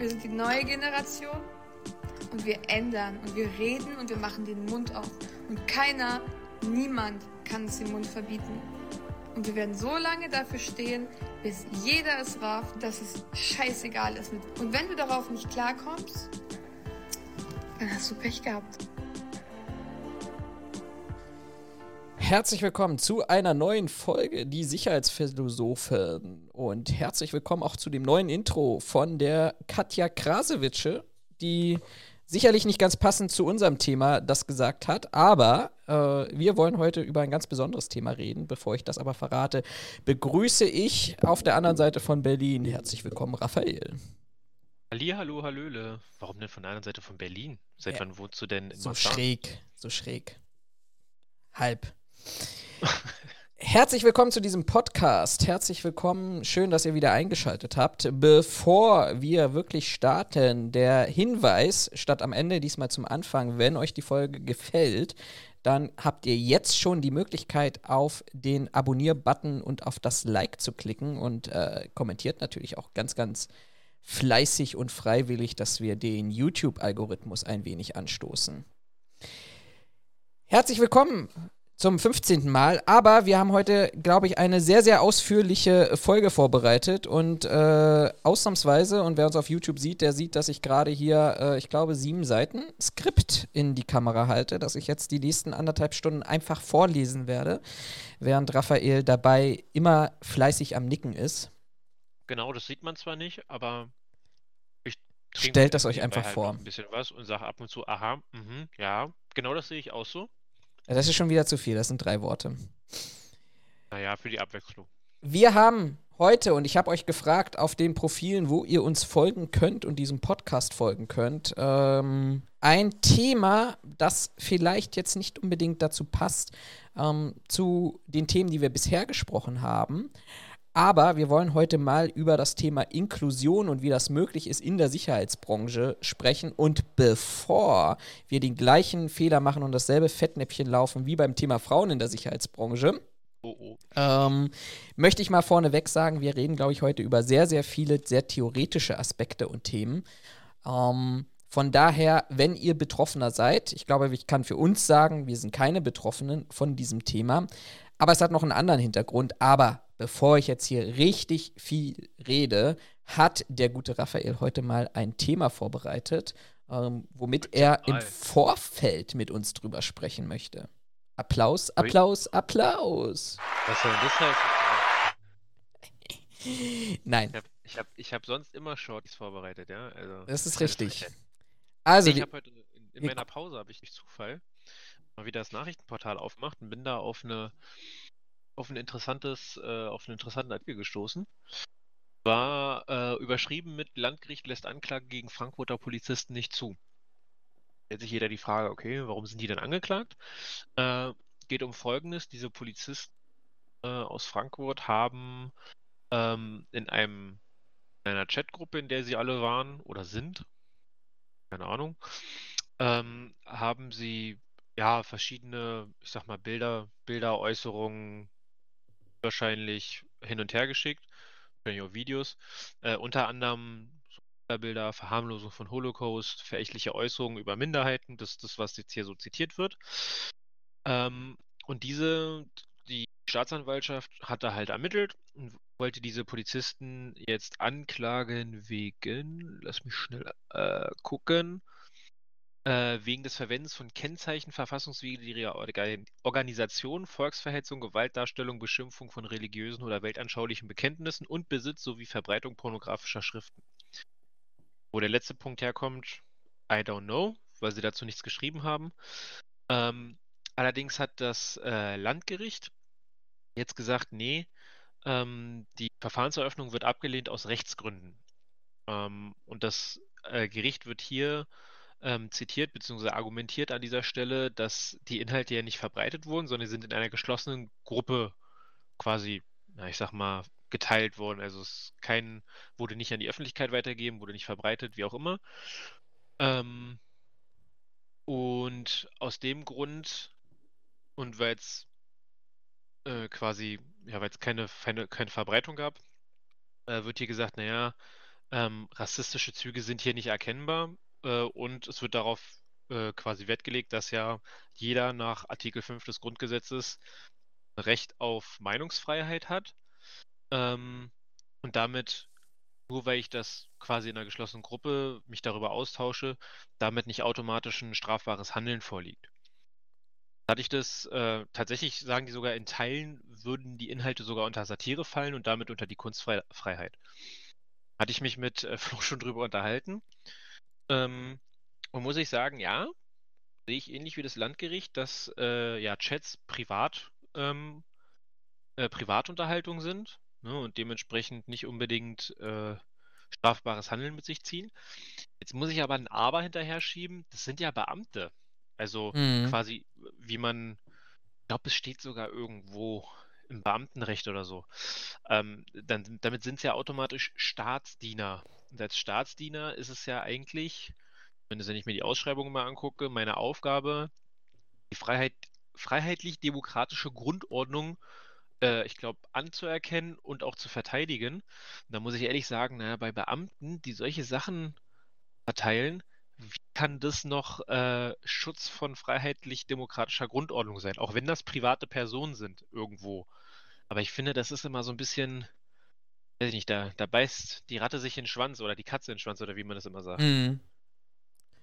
Wir sind die neue Generation und wir ändern und wir reden und wir machen den Mund auf. Und keiner, niemand kann uns den Mund verbieten. Und wir werden so lange dafür stehen, bis jeder es rafft, dass es scheißegal ist. Und wenn du darauf nicht klarkommst, dann hast du Pech gehabt. Herzlich willkommen zu einer neuen Folge Die Sicherheitsphilosophen und herzlich willkommen auch zu dem neuen Intro von der Katja Krasewitsche, die sicherlich nicht ganz passend zu unserem Thema das gesagt hat, aber äh, wir wollen heute über ein ganz besonderes Thema reden. Bevor ich das aber verrate, begrüße ich auf der anderen Seite von Berlin. Herzlich willkommen, Raphael. Hallo, Hallöle. Warum denn von der anderen Seite von Berlin? Seit ja. wann wohnst du denn in So Marzahn? schräg, so schräg. Halb. Herzlich willkommen zu diesem Podcast. Herzlich willkommen. Schön, dass ihr wieder eingeschaltet habt. Bevor wir wirklich starten, der Hinweis, statt am Ende diesmal zum Anfang, wenn euch die Folge gefällt, dann habt ihr jetzt schon die Möglichkeit, auf den Abonnier-Button und auf das Like zu klicken und äh, kommentiert natürlich auch ganz, ganz fleißig und freiwillig, dass wir den YouTube-Algorithmus ein wenig anstoßen. Herzlich willkommen zum 15. Mal. Aber wir haben heute, glaube ich, eine sehr, sehr ausführliche Folge vorbereitet. Und äh, ausnahmsweise, und wer uns auf YouTube sieht, der sieht, dass ich gerade hier, äh, ich glaube, sieben Seiten Skript in die Kamera halte, dass ich jetzt die nächsten anderthalb Stunden einfach vorlesen werde, während Raphael dabei immer fleißig am Nicken ist. Genau, das sieht man zwar nicht, aber ich stellt das euch einfach halt vor. Ein bisschen was und sage ab und zu, aha, mh, ja, genau das sehe ich auch so. Ja, das ist schon wieder zu viel, das sind drei Worte. Naja, für die Abwechslung. Wir haben heute, und ich habe euch gefragt, auf den Profilen, wo ihr uns folgen könnt und diesem Podcast folgen könnt, ähm, ein Thema, das vielleicht jetzt nicht unbedingt dazu passt, ähm, zu den Themen, die wir bisher gesprochen haben. Aber wir wollen heute mal über das Thema Inklusion und wie das möglich ist in der Sicherheitsbranche sprechen. Und bevor wir den gleichen Fehler machen und dasselbe Fettnäpfchen laufen wie beim Thema Frauen in der Sicherheitsbranche, oh oh. Ähm, möchte ich mal vorneweg sagen, wir reden, glaube ich, heute über sehr, sehr viele sehr theoretische Aspekte und Themen. Ähm, von daher, wenn ihr Betroffener seid, ich glaube, ich kann für uns sagen, wir sind keine Betroffenen von diesem Thema, aber es hat noch einen anderen Hintergrund. Aber bevor ich jetzt hier richtig viel rede, hat der gute Raphael heute mal ein Thema vorbereitet, ähm, womit er im Vorfeld mit uns drüber sprechen möchte. Applaus, Applaus, Applaus. Was soll das heißen? Nein. Ich habe ich hab, ich hab sonst immer Shorties vorbereitet, ja. Also, das ist richtig. Also, ich habe heute in, in meiner Pause habe ich durch Zufall mal wieder das Nachrichtenportal aufgemacht und bin da auf eine auf ein interessantes, äh, auf einen interessanten Artikel gestoßen. War äh, überschrieben mit Landgericht lässt Anklage gegen Frankfurter Polizisten nicht zu. Stellt sich jeder die Frage, okay, warum sind die denn angeklagt? Äh, geht um Folgendes: Diese Polizisten äh, aus Frankfurt haben ähm, in einem in einer Chatgruppe, in der sie alle waren oder sind, keine Ahnung, ähm, haben sie ja verschiedene, ich sag mal, Bilder, Bilder, Äußerungen, wahrscheinlich hin und her geschickt, wahrscheinlich auch Videos. Äh, unter anderem Bilder, Verharmlosung von Holocaust, verächtliche Äußerungen über Minderheiten, das ist das, was jetzt hier so zitiert wird. Ähm, und diese, die Staatsanwaltschaft hat da halt ermittelt und wollte diese Polizisten jetzt anklagen wegen, lass mich schnell äh, gucken, wegen des Verwendens von Kennzeichen verfassungswidriger Organisation, Volksverhetzung, Gewaltdarstellung, Beschimpfung von religiösen oder weltanschaulichen Bekenntnissen und Besitz sowie Verbreitung pornografischer Schriften. Wo der letzte Punkt herkommt, I don't know, weil sie dazu nichts geschrieben haben. Ähm, allerdings hat das äh, Landgericht jetzt gesagt, nee, ähm, die Verfahrenseröffnung wird abgelehnt aus Rechtsgründen. Ähm, und das äh, Gericht wird hier ähm, zitiert bzw. argumentiert an dieser Stelle, dass die Inhalte ja nicht verbreitet wurden, sondern sie sind in einer geschlossenen Gruppe quasi, na, ich sag mal, geteilt worden. Also es kein, wurde nicht an die Öffentlichkeit weitergegeben, wurde nicht verbreitet, wie auch immer. Ähm, und aus dem Grund und weil es äh, quasi, ja, weil es keine, keine, keine Verbreitung gab, äh, wird hier gesagt, naja, ähm, rassistische Züge sind hier nicht erkennbar äh, und es wird darauf äh, quasi Wert gelegt, dass ja jeder nach Artikel 5 des Grundgesetzes Recht auf Meinungsfreiheit hat. Ähm, und damit, nur weil ich das quasi in einer geschlossenen Gruppe mich darüber austausche, damit nicht automatisch ein strafbares Handeln vorliegt. Hatte ich das, äh, tatsächlich sagen die sogar, in Teilen würden die Inhalte sogar unter Satire fallen und damit unter die Kunstfreiheit. Hatte ich mich mit äh, Flo schon drüber unterhalten. Ähm, und muss ich sagen, ja, sehe ich ähnlich wie das Landgericht, dass äh, ja Chats privat ähm, äh, Privatunterhaltung sind ne, und dementsprechend nicht unbedingt äh, strafbares Handeln mit sich ziehen. Jetzt muss ich aber ein Aber hinterher schieben. Das sind ja Beamte. Also Mhm. quasi, wie man, ich glaube, es steht sogar irgendwo im Beamtenrecht oder so. Ähm, dann, damit sind es ja automatisch Staatsdiener. Und als Staatsdiener ist es ja eigentlich, wenn ich mir die Ausschreibung mal angucke, meine Aufgabe, die Freiheit, freiheitlich-demokratische Grundordnung, äh, ich glaube, anzuerkennen und auch zu verteidigen. Und da muss ich ehrlich sagen, naja, bei Beamten, die solche Sachen verteilen, wie kann das noch äh, Schutz von freiheitlich-demokratischer Grundordnung sein? Auch wenn das private Personen sind, irgendwo. Aber ich finde, das ist immer so ein bisschen, weiß ich nicht, da, da beißt die Ratte sich in den Schwanz oder die Katze in den Schwanz oder wie man das immer sagt. Mhm.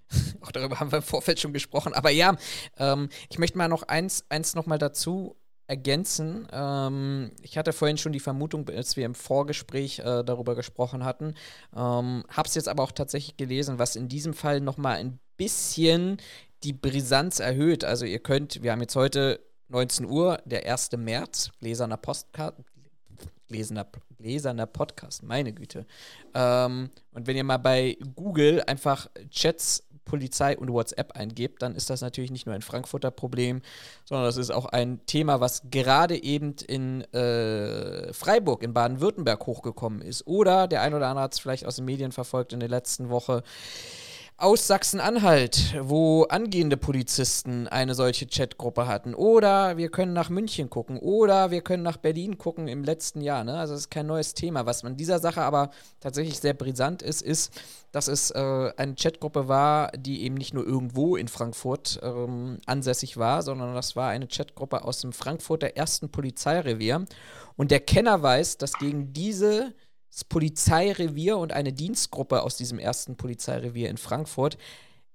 Auch darüber haben wir im Vorfeld schon gesprochen. Aber ja, ähm, ich möchte mal noch eins, eins noch mal dazu ergänzen. Ähm, ich hatte vorhin schon die Vermutung, als wir im Vorgespräch äh, darüber gesprochen hatten, ähm, habe es jetzt aber auch tatsächlich gelesen, was in diesem Fall noch mal ein bisschen die Brisanz erhöht. Also ihr könnt, wir haben jetzt heute 19 Uhr, der 1. März, gläserner Postkarte, gläserner, gläserner Podcast, meine Güte. Ähm, und wenn ihr mal bei Google einfach Chats Polizei und WhatsApp eingebt, dann ist das natürlich nicht nur ein Frankfurter Problem, sondern das ist auch ein Thema, was gerade eben in äh, Freiburg in Baden-Württemberg hochgekommen ist. Oder der ein oder andere hat es vielleicht aus den Medien verfolgt in der letzten Woche aus Sachsen-Anhalt, wo angehende Polizisten eine solche Chatgruppe hatten. Oder wir können nach München gucken. Oder wir können nach Berlin gucken im letzten Jahr. Ne? Also das ist kein neues Thema. Was an dieser Sache aber tatsächlich sehr brisant ist, ist, dass es äh, eine Chatgruppe war, die eben nicht nur irgendwo in Frankfurt ähm, ansässig war, sondern das war eine Chatgruppe aus dem Frankfurter ersten Polizeirevier. Und der Kenner weiß, dass gegen diese Polizeirevier und eine Dienstgruppe aus diesem ersten Polizeirevier in Frankfurt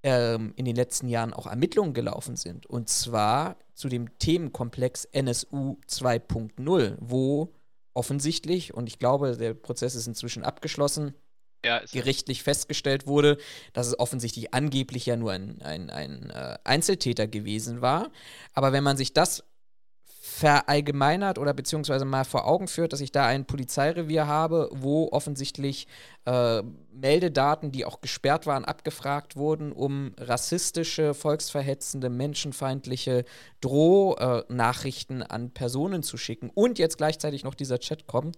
ähm, in den letzten Jahren auch Ermittlungen gelaufen sind. Und zwar zu dem Themenkomplex NSU 2.0, wo offensichtlich, und ich glaube, der Prozess ist inzwischen abgeschlossen, Ja, gerichtlich festgestellt wurde, dass es offensichtlich angeblich ja nur ein, ein, ein äh, Einzeltäter gewesen war. Aber wenn man sich das verallgemeinert oder beziehungsweise mal vor Augen führt, dass ich da ein Polizeirevier habe, wo offensichtlich äh, Meldedaten, die auch gesperrt waren, abgefragt wurden, um rassistische, volksverhetzende, menschenfeindliche Drohnachrichten an Personen zu schicken und jetzt gleichzeitig noch dieser Chat kommt,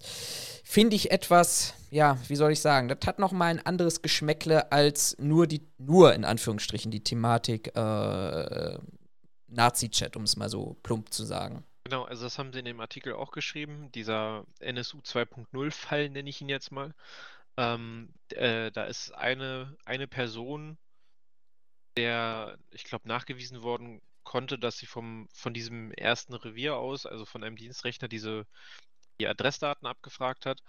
finde ich etwas, ja, wie soll ich sagen, das hat noch mal ein anderes Geschmäckle als nur die, nur in Anführungsstrichen die Thematik äh, Nazi-Chat, um es mal so plump zu sagen. Genau, also das haben sie in dem Artikel auch geschrieben. Dieser NSU 2.0-Fall nenne ich ihn jetzt mal. Ähm, äh, da ist eine, eine Person, der, ich glaube, nachgewiesen worden konnte, dass sie vom, von diesem ersten Revier aus, also von einem Dienstrechner, diese die Adressdaten abgefragt hat.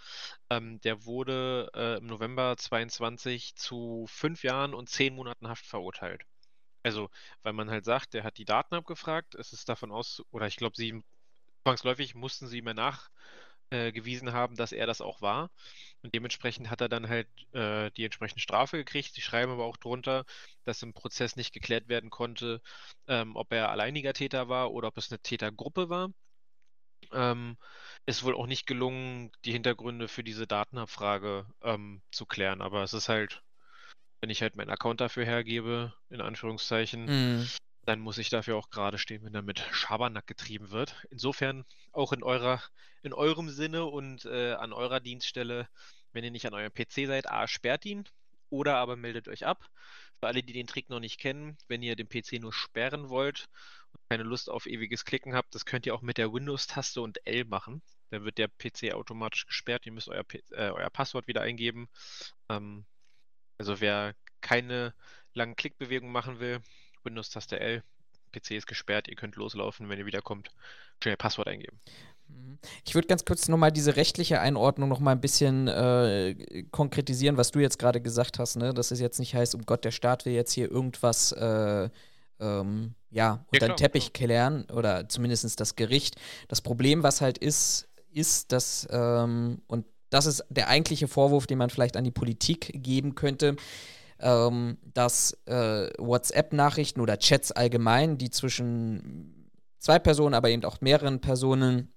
Ähm, der wurde äh, im November 22 zu fünf Jahren und zehn Monaten Haft verurteilt. Also, weil man halt sagt, der hat die Daten abgefragt, es ist davon aus, oder ich glaube, sie zwangsläufig mussten sie mir nachgewiesen haben, dass er das auch war. Und dementsprechend hat er dann halt äh, die entsprechende Strafe gekriegt. Sie schreiben aber auch drunter, dass im Prozess nicht geklärt werden konnte, ähm, ob er alleiniger Täter war oder ob es eine Tätergruppe war. Ähm, ist wohl auch nicht gelungen, die Hintergründe für diese Datenabfrage ähm, zu klären. Aber es ist halt, wenn ich halt meinen Account dafür hergebe, in Anführungszeichen, Mhm. dann muss ich dafür auch gerade stehen, wenn er mit Schabernack getrieben wird. Insofern auch in eurer, in eurem Sinne und äh, an eurer Dienststelle, wenn ihr nicht an eurem PC seid, A, sperrt ihn oder aber meldet euch ab. Für alle, die den Trick noch nicht kennen, wenn ihr den PC nur sperren wollt und keine Lust auf ewiges Klicken habt, das könnt ihr auch mit der Windows-Taste und L machen. dann wird der PC automatisch gesperrt. Ihr müsst euer, äh, euer Passwort wieder eingeben. Ähm, also wer keine langen Klickbewegungen machen will, Windows-Taste L, PC ist gesperrt, ihr könnt loslaufen, wenn ihr wiederkommt, schnell Passwort eingeben. Mhm. Ich würde ganz kurz nochmal diese rechtliche Einordnung nochmal ein bisschen äh, konkretisieren, was du jetzt gerade gesagt hast, ne? Dass es jetzt nicht heißt, um Gott, der Staat will jetzt hier irgendwas äh, ähm, ja, unter ja, den Teppich klären oder zumindest das Gericht. Das Problem, was halt ist, ist, dass, ähm, und das ist der eigentliche Vorwurf, den man vielleicht an die Politik geben könnte, ähm, dass äh, WhatsApp-Nachrichten oder Chats allgemein, die zwischen zwei Personen, aber eben auch mehreren Personen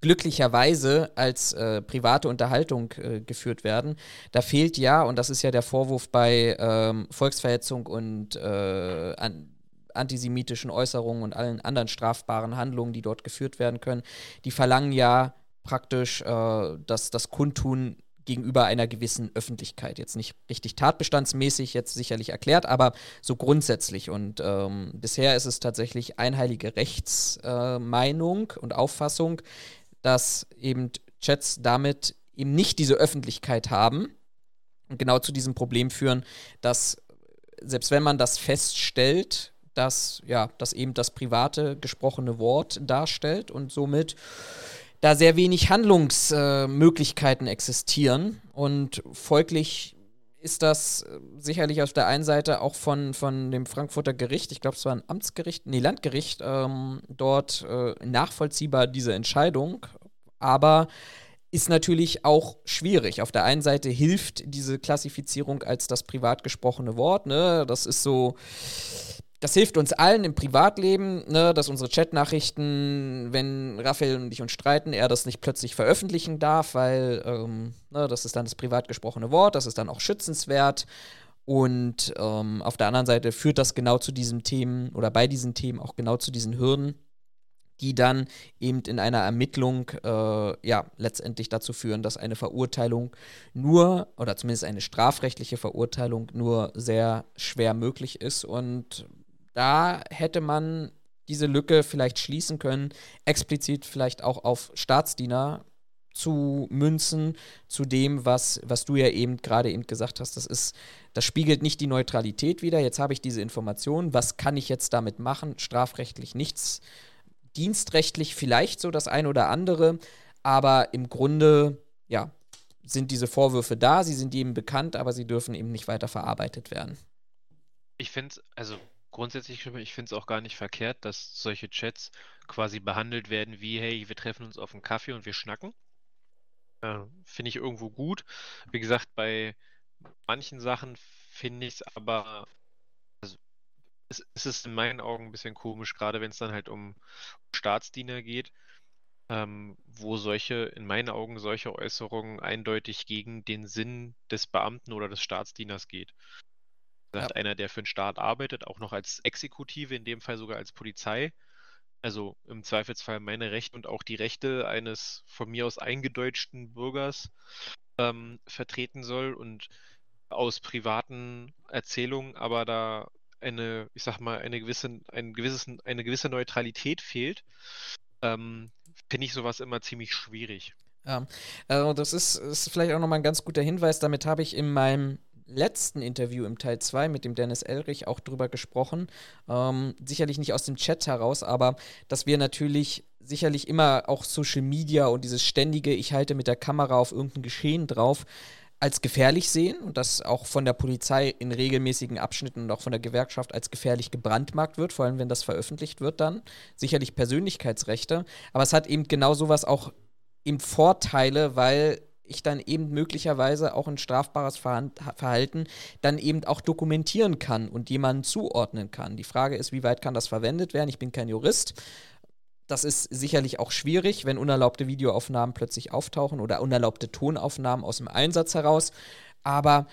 glücklicherweise als äh, private Unterhaltung äh, geführt werden. Da fehlt ja, und das ist ja der Vorwurf bei ähm, Volksverhetzung und äh, an antisemitischen Äußerungen und allen anderen strafbaren Handlungen, die dort geführt werden können, die verlangen ja praktisch äh, dass das Kundtun gegenüber einer gewissen Öffentlichkeit. Jetzt nicht richtig tatbestandsmäßig, jetzt sicherlich erklärt, aber so grundsätzlich. Und ähm, bisher ist es tatsächlich einheilige Rechtsmeinung äh, und Auffassung, dass eben Chats damit eben nicht diese Öffentlichkeit haben und genau zu diesem Problem führen, dass selbst wenn man das feststellt, dass ja, dass eben das private gesprochene Wort darstellt und somit da sehr wenig Handlungsmöglichkeiten äh, existieren und folglich ist das äh, sicherlich auf der einen Seite auch von, von dem Frankfurter Gericht, ich glaube, es war ein Amtsgericht, nee, Landgericht, ähm, dort äh, nachvollziehbar, diese Entscheidung. Aber ist natürlich auch schwierig. Auf der einen Seite hilft diese Klassifizierung als das privat gesprochene Wort, ne? Das ist so, das hilft uns allen im Privatleben, ne, dass unsere Chatnachrichten, wenn Raphael und ich uns streiten, er das nicht plötzlich veröffentlichen darf, weil ähm, ne, das ist dann das privat gesprochene Wort, das ist dann auch schützenswert. Und ähm, auf der anderen Seite führt das genau zu diesen Themen oder bei diesen Themen auch genau zu diesen Hürden, die dann eben in einer Ermittlung äh, ja letztendlich dazu führen, dass eine Verurteilung nur oder zumindest eine strafrechtliche Verurteilung nur sehr schwer möglich ist und da hätte man diese Lücke vielleicht schließen können, explizit vielleicht auch auf Staatsdiener zu münzen, zu dem, was, was du ja eben gerade eben gesagt hast. Das ist, das spiegelt nicht die Neutralität wider. Jetzt habe ich diese Information. Was kann ich jetzt damit machen? Strafrechtlich nichts. Dienstrechtlich vielleicht so das ein oder andere. Aber im Grunde, ja, sind diese Vorwürfe da, sie sind jedem bekannt, aber sie dürfen eben nicht weiter verarbeitet werden. Ich finde also grundsätzlich, ich finde es auch gar nicht verkehrt, dass solche Chats quasi behandelt werden wie, hey, wir treffen uns auf einen Kaffee und wir schnacken. Äh, finde ich irgendwo gut. Wie gesagt, bei manchen Sachen finde ich es aber, also, es, es, ist in meinen Augen ein bisschen komisch, gerade wenn es dann halt um Staatsdiener geht, ähm, wo solche, in meinen Augen, solche Äußerungen eindeutig gegen den Sinn des Beamten oder des Staatsdieners geht gesagt, ja. einer, der für den Staat arbeitet, auch noch als Exekutive, in dem Fall sogar als Polizei. Also im Zweifelsfall meine Rechte und auch die Rechte eines von mir aus eingedeutschten Bürgers ähm, vertreten soll und aus privaten Erzählungen aber da eine, ich sag mal, eine gewisse, ein gewisses, eine gewisse Neutralität fehlt, ähm, finde ich sowas immer ziemlich schwierig. Ja, also das ist, ist vielleicht auch nochmal ein ganz guter Hinweis. Damit habe ich in meinem letzten Interview im Teil 2 mit dem Dennis Elrich auch drüber gesprochen. Ähm, sicherlich nicht aus dem Chat heraus, aber dass wir natürlich sicherlich immer auch Social Media und dieses ständige, ich halte mit der Kamera auf irgendein Geschehen drauf, als gefährlich sehen und das auch von der Polizei in regelmäßigen Abschnitten und auch von der Gewerkschaft als gefährlich gebrandmarkt wird, vor allem wenn das veröffentlicht wird dann. Sicherlich Persönlichkeitsrechte, aber es hat eben genau sowas auch eben Vorteile, weil ich dann eben möglicherweise auch ein strafbares Verhalten dann eben auch dokumentieren kann und jemanden zuordnen kann. Die Frage ist, wie weit kann das verwendet werden? Ich bin kein Jurist. Das ist sicherlich auch schwierig, wenn unerlaubte Videoaufnahmen plötzlich auftauchen oder unerlaubte Tonaufnahmen aus dem Einsatz heraus. Aber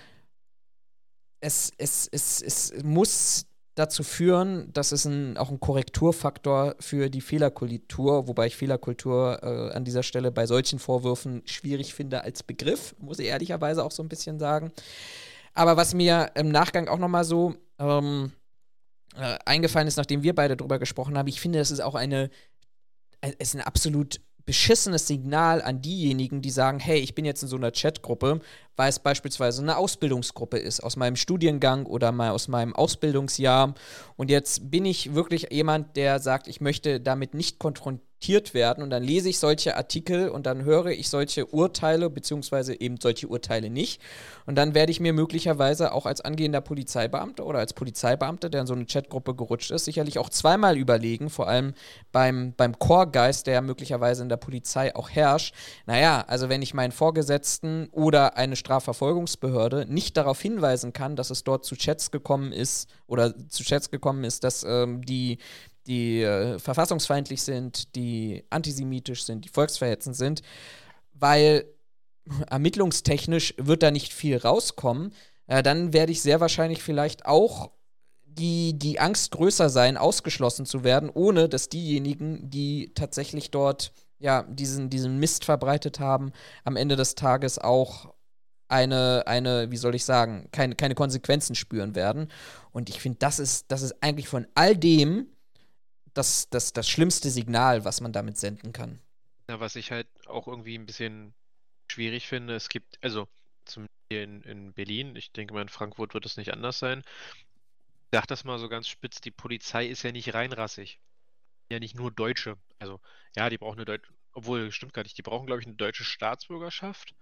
es, es, es, es muss dazu führen, dass es ein, auch ein Korrekturfaktor für die Fehlerkultur, wobei ich Fehlerkultur äh, an dieser Stelle bei solchen Vorwürfen schwierig finde als Begriff, muss ich ehrlicherweise auch so ein bisschen sagen. Aber was mir im Nachgang auch nochmal so ähm, äh, eingefallen ist, nachdem wir beide darüber gesprochen haben, ich finde, es ist auch eine, es ist eine absolut beschissenes Signal an diejenigen, die sagen, hey, ich bin jetzt in so einer Chatgruppe, weil es beispielsweise eine Ausbildungsgruppe ist, aus meinem Studiengang oder mal aus meinem Ausbildungsjahr. Und jetzt bin ich wirklich jemand, der sagt, ich möchte damit nicht konfrontiert werden und dann lese ich solche Artikel und dann höre ich solche Urteile beziehungsweise eben solche Urteile nicht und dann werde ich mir möglicherweise auch als angehender Polizeibeamter oder als Polizeibeamter, der in so eine Chatgruppe gerutscht ist, sicherlich auch zweimal überlegen, vor allem beim, beim Chorgeist, der möglicherweise in der Polizei auch herrscht. Naja, also wenn ich meinen Vorgesetzten oder eine Strafverfolgungsbehörde nicht darauf hinweisen kann, dass es dort zu Chats gekommen ist oder zu Chats gekommen ist, dass ähm, die die äh, verfassungsfeindlich sind, die antisemitisch sind, die volksverhetzend sind, weil ermittlungstechnisch wird da nicht viel rauskommen, äh, dann werde ich sehr wahrscheinlich vielleicht auch die, die Angst größer sein, ausgeschlossen zu werden, ohne dass diejenigen, die tatsächlich dort ja, diesen, diesen Mist verbreitet haben, am Ende des Tages auch eine, eine, wie soll ich sagen, keine, keine Konsequenzen spüren werden. Und ich finde, das ist, das ist eigentlich von all dem, das, das, das schlimmste Signal, was man damit senden kann. Ja, was ich halt auch irgendwie ein bisschen schwierig finde, es gibt, also zum hier in, in Berlin, ich denke mal in Frankfurt wird es nicht anders sein. Ich sag das mal so ganz spitz, die Polizei ist ja nicht reinrassig. Ja, nicht nur Deutsche. Also, ja, die brauchen eine deutsche, obwohl, stimmt gar nicht, die brauchen, glaube ich, eine deutsche Staatsbürgerschaft.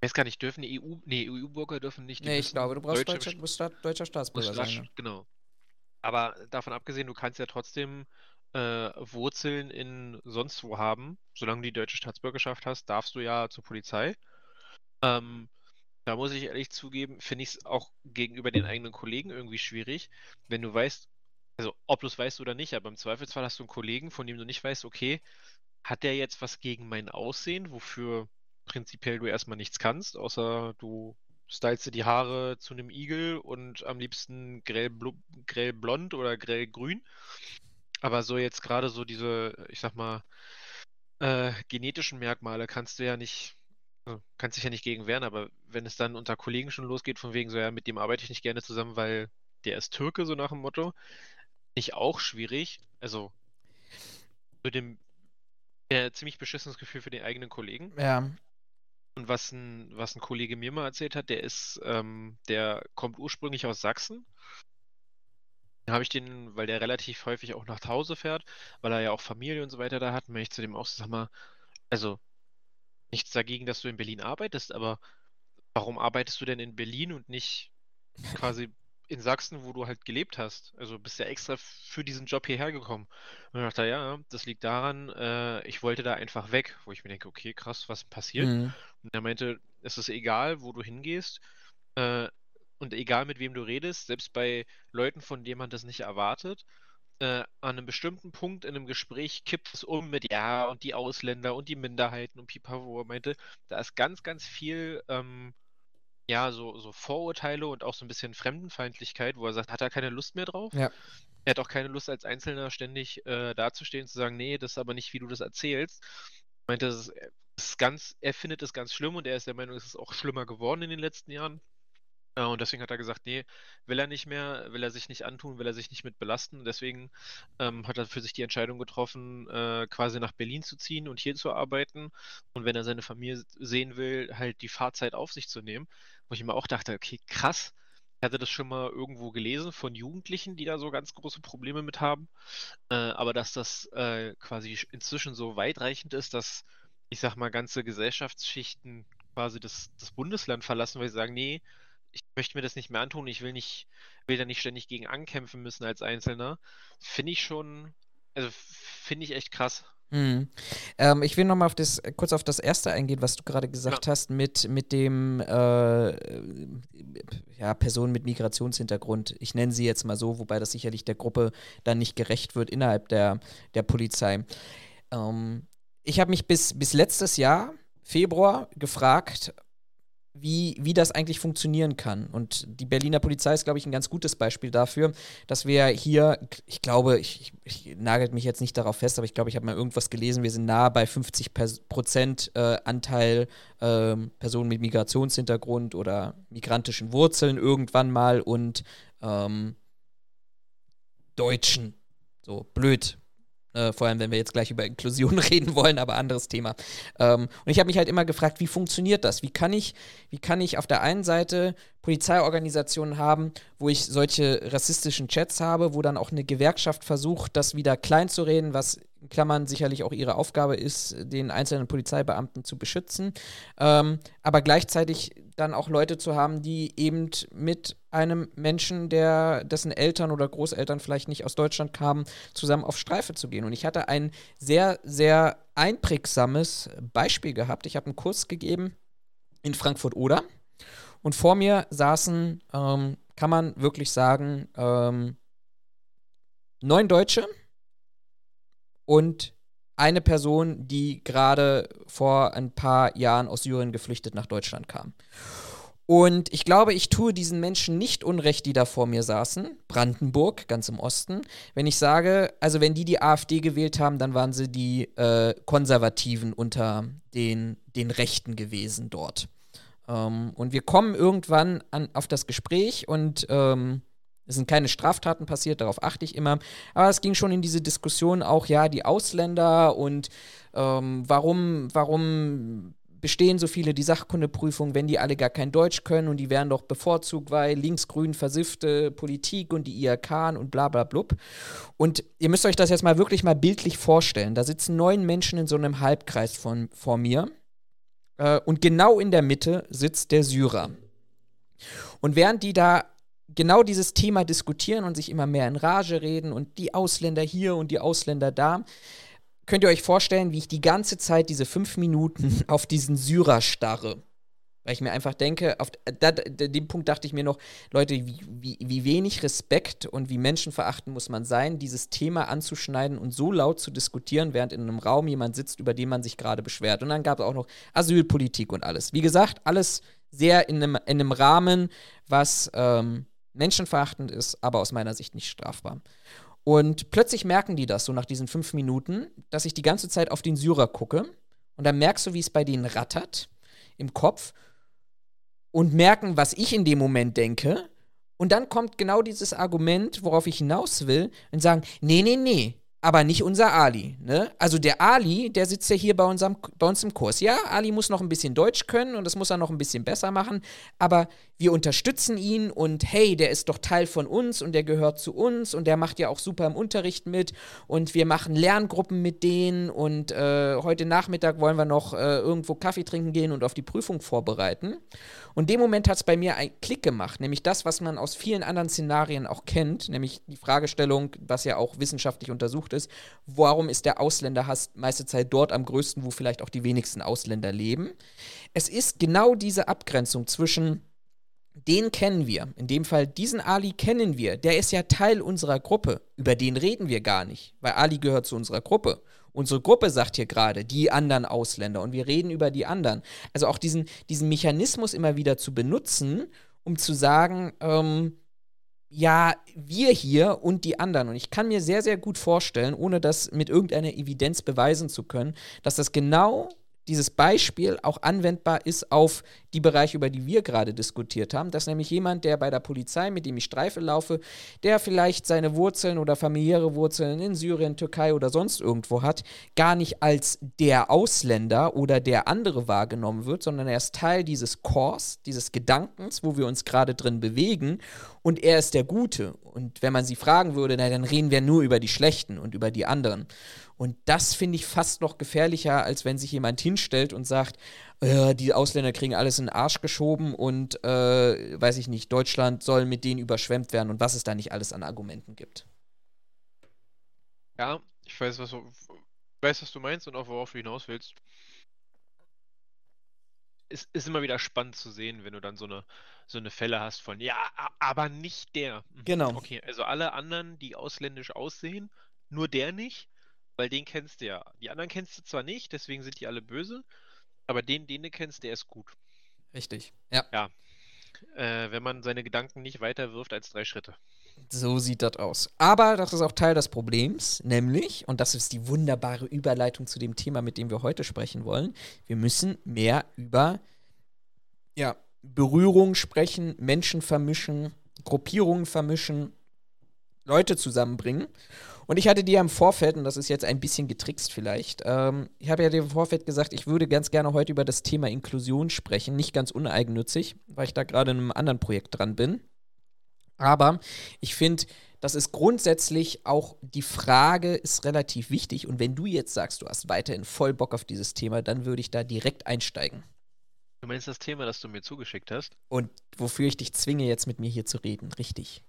Ich weiß gar nicht, dürfen EU, nee, EU-Bürger dürfen nicht. Nee, ich glaube, du brauchst deutscher, deutscher, deutscher Staatsbürger sein. Genau. Aber davon abgesehen, du kannst ja trotzdem äh, Wurzeln in sonst wo haben. Solange du die deutsche Staatsbürgerschaft hast, darfst du ja zur Polizei. Ähm, da muss ich ehrlich zugeben, finde ich es auch gegenüber den eigenen Kollegen irgendwie schwierig, wenn du weißt, also ob du es weißt oder nicht, aber im Zweifelsfall hast du einen Kollegen, von dem du nicht weißt, okay, hat der jetzt was gegen mein Aussehen, wofür prinzipiell du erstmal nichts kannst, außer du stylst du die Haare zu einem Igel und am liebsten grell, grell blond oder grell grün. Aber so jetzt gerade so diese, ich sag mal, äh, genetischen Merkmale kannst du ja nicht, also kannst dich ja nicht gegen wehren, aber wenn es dann unter Kollegen schon losgeht, von wegen so, ja, mit dem arbeite ich nicht gerne zusammen, weil der ist Türke, so nach dem Motto, nicht auch schwierig. Also mit dem ja, ziemlich beschissenes Gefühl für den eigenen Kollegen. Ja. Und was ein, was ein Kollege mir mal erzählt hat, der ist, ähm, der kommt ursprünglich aus Sachsen. Habe ich den, weil der relativ häufig auch nach Hause fährt, weil er ja auch Familie und so weiter da hat, wenn ich zu dem auch sag mal, also nichts dagegen, dass du in Berlin arbeitest, aber warum arbeitest du denn in Berlin und nicht quasi in Sachsen, wo du halt gelebt hast. Also bist ja extra für diesen Job hierher gekommen. Und ich dachte, ja, das liegt daran, äh, ich wollte da einfach weg, wo ich mir denke, okay, krass, was passiert? Mhm. Und er meinte, es ist egal, wo du hingehst äh, und egal mit wem du redest, selbst bei Leuten, von denen man das nicht erwartet, äh, an einem bestimmten Punkt in einem Gespräch kippt es um mit ja und die Ausländer und die Minderheiten und Pipa, wo er meinte, da ist ganz, ganz viel ähm, ja, so, so Vorurteile und auch so ein bisschen Fremdenfeindlichkeit, wo er sagt, hat er keine Lust mehr drauf? Ja. Er hat auch keine Lust, als Einzelner ständig äh, dazustehen und zu sagen, nee, das ist aber nicht, wie du das erzählst. Ich meinte, das ist, das ist ganz, er findet es ganz schlimm und er ist der Meinung, es ist auch schlimmer geworden in den letzten Jahren. Äh, und deswegen hat er gesagt, nee, will er nicht mehr, will er sich nicht antun, will er sich nicht mit belasten. Deswegen ähm, hat er für sich die Entscheidung getroffen, äh, quasi nach Berlin zu ziehen und hier zu arbeiten. Und wenn er seine Familie sehen will, halt die Fahrzeit auf sich zu nehmen. Wo ich mir auch dachte, okay, krass. Ich hatte das schon mal irgendwo gelesen von Jugendlichen, die da so ganz große Probleme mit haben. Äh, aber dass das äh, quasi inzwischen so weitreichend ist, dass ich sag mal, ganze Gesellschaftsschichten quasi das, das Bundesland verlassen, weil sie sagen, nee, ich möchte mir das nicht mehr antun, ich will nicht, will da nicht ständig gegen ankämpfen müssen als Einzelner, finde ich schon, also finde ich echt krass. Mhm. Ähm, ich will nochmal auf das, kurz auf das erste eingehen, was du gerade gesagt ja. hast, mit, mit dem äh, ja, Personen mit Migrationshintergrund. Ich nenne sie jetzt mal so, wobei das sicherlich der Gruppe dann nicht gerecht wird innerhalb der, der Polizei. Ähm, ich habe mich bis, bis letztes Jahr, Februar, gefragt, wie, wie das eigentlich funktionieren kann. Und die Berliner Polizei ist, glaube ich, ein ganz gutes Beispiel dafür, dass wir hier, ich glaube, ich, ich, nagelt mich jetzt nicht darauf fest, aber ich glaube, ich habe mal irgendwas gelesen, wir sind nahe bei 50 Prozent äh, Anteil äh, Personen mit Migrationshintergrund oder migrantischen Wurzeln irgendwann mal und ähm, Deutschen. So blöd Äh, vor allem, wenn wir jetzt gleich über Inklusion reden wollen, aber anderes Thema. Ähm, und ich habe mich halt immer gefragt, wie funktioniert das? Wie kann ich, wie kann ich auf der einen Seite Polizeiorganisationen haben, wo ich solche rassistischen Chats habe, wo dann auch eine Gewerkschaft versucht, das wieder klein zu reden, was in Klammern sicherlich auch ihre Aufgabe ist, den einzelnen Polizeibeamten zu beschützen, ähm, aber gleichzeitig dann auch Leute zu haben, die eben mit einem Menschen, der dessen Eltern oder Großeltern vielleicht nicht aus Deutschland kamen, zusammen auf Streife zu gehen. Und ich hatte ein sehr, sehr einprägsames Beispiel gehabt. Ich habe einen Kurs gegeben in Frankfurt-Oder und vor mir saßen, ähm, kann man wirklich sagen, ähm, neun Deutsche und eine Person, die gerade vor ein paar Jahren aus Syrien geflüchtet nach Deutschland kam. Und ich glaube, ich tue diesen Menschen nicht Unrecht, die da vor mir saßen, Brandenburg, ganz im Osten, wenn ich sage, also wenn die die AfD gewählt haben, dann waren sie die äh, Konservativen unter den, den Rechten gewesen dort. Ähm, und wir kommen irgendwann an, auf das Gespräch und ähm, es sind keine Straftaten passiert, darauf achte ich immer. Aber es ging schon in diese Diskussion auch, ja, die Ausländer und ähm, warum, warum bestehen so viele die Sachkundeprüfung, wenn die alle gar kein Deutsch können und die werden doch bevorzugt, weil linksgrün versiffte Politik und die IRK und bla bla blub. Und ihr müsst euch das jetzt mal wirklich mal bildlich vorstellen. Da sitzen neun Menschen in so einem Halbkreis von, vor mir äh, und genau in der Mitte sitzt der Syrer. Und während die da genau dieses Thema diskutieren und sich immer mehr in Rage reden und die Ausländer hier und die Ausländer da, könnt ihr euch vorstellen, wie ich die ganze Zeit diese fünf Minuten auf diesen Syrer starre. Weil ich mir einfach denke, auf da, dem Punkt dachte ich mir noch, Leute, wie, wie, wie wenig Respekt und wie menschenverachtend muss man sein, dieses Thema anzuschneiden und so laut zu diskutieren, während in einem Raum jemand sitzt, über den man sich gerade beschwert. Und dann gab es auch noch Asylpolitik und alles. Wie gesagt, alles sehr in einem, in einem Rahmen, was ähm, menschenverachtend ist, aber aus meiner Sicht nicht strafbar. Und plötzlich merken die das so nach diesen fünf Minuten, dass ich die ganze Zeit auf den Syrer gucke. Und dann merkst du, wie es bei denen rattert im Kopf und merken, was ich in dem Moment denke. Und dann kommt genau dieses Argument, worauf ich hinaus will, und sagen, nee, nee, nee, aber nicht unser Ali. Ne? Also der Ali, der sitzt ja hier bei, unserem, bei uns im Kurs. Ja, Ali muss noch ein bisschen Deutsch können und das muss er noch ein bisschen besser machen, aber wir unterstützen ihn und hey, der ist doch Teil von uns und der gehört zu uns und der macht ja auch super im Unterricht mit und wir machen Lerngruppen mit denen und äh, heute Nachmittag wollen wir noch äh, irgendwo Kaffee trinken gehen und auf die Prüfung vorbereiten. Und in dem Moment hat es bei mir einen Klick gemacht, nämlich das, was man aus vielen anderen Szenarien auch kennt, nämlich die Fragestellung, was ja auch wissenschaftlich untersucht ist, warum ist der Ausländerhass meiste Zeit dort am größten, wo vielleicht auch die wenigsten Ausländer leben. Es ist genau diese Abgrenzung zwischen den kennen wir. In dem Fall, diesen Ali kennen wir. Der ist ja Teil unserer Gruppe. Über den reden wir gar nicht, weil Ali gehört zu unserer Gruppe. Unsere Gruppe sagt hier gerade, die anderen Ausländer und wir reden über die anderen. Also auch diesen, diesen Mechanismus immer wieder zu benutzen, um zu sagen, ähm, ja, wir hier und die anderen. Und ich kann mir sehr, sehr gut vorstellen, ohne das mit irgendeiner Evidenz beweisen zu können, dass das genau dieses Beispiel auch anwendbar ist auf die Bereiche, über die wir gerade diskutiert haben, dass nämlich jemand, der bei der Polizei, mit dem ich Streife laufe, der vielleicht seine Wurzeln oder familiäre Wurzeln in Syrien, Türkei oder sonst irgendwo hat, gar nicht als der Ausländer oder der andere wahrgenommen wird, sondern er ist Teil dieses Kurs, dieses Gedankens, wo wir uns gerade drin bewegen und er ist der Gute. Und wenn man sie fragen würde, na, dann reden wir nur über die Schlechten und über die anderen. Und das finde ich fast noch gefährlicher, als wenn sich jemand hinstellt und sagt, äh, die Ausländer kriegen alles in den Arsch geschoben und, äh, weiß ich nicht, Deutschland soll mit denen überschwemmt werden und was es da nicht alles an Argumenten gibt. Ja, ich weiß, was, weiß, was du meinst und auch worauf du hinaus willst. Es ist immer wieder spannend zu sehen, wenn du dann so eine, so eine Fälle hast von, ja, aber nicht der. Mhm. Genau. Okay, also alle anderen, die ausländisch aussehen, nur der nicht weil den kennst du ja. Die anderen kennst du zwar nicht, deswegen sind die alle böse, aber den, den du kennst, der ist gut. Richtig, ja. Ja. Äh, wenn man seine Gedanken nicht weiter wirft als drei Schritte. So sieht das aus. Aber das ist auch Teil des Problems, nämlich, und das ist die wunderbare Überleitung zu dem Thema, mit dem wir heute sprechen wollen, wir müssen mehr über ja, Berührung sprechen, Menschen vermischen, Gruppierungen vermischen, Leute zusammenbringen. Und ich hatte dir im Vorfeld, und das ist jetzt ein bisschen getrickst vielleicht, ähm, ich habe ja dir im Vorfeld gesagt, ich würde ganz gerne heute über das Thema Inklusion sprechen. Nicht ganz uneigennützig, weil ich da gerade in einem anderen Projekt dran bin. Aber ich finde, das ist grundsätzlich auch die Frage ist relativ wichtig. Und wenn du jetzt sagst, du hast weiterhin voll Bock auf dieses Thema, dann würde ich da direkt einsteigen. Du meinst das Thema, das du mir zugeschickt hast? Und wofür ich dich zwinge, jetzt mit mir hier zu reden, richtig.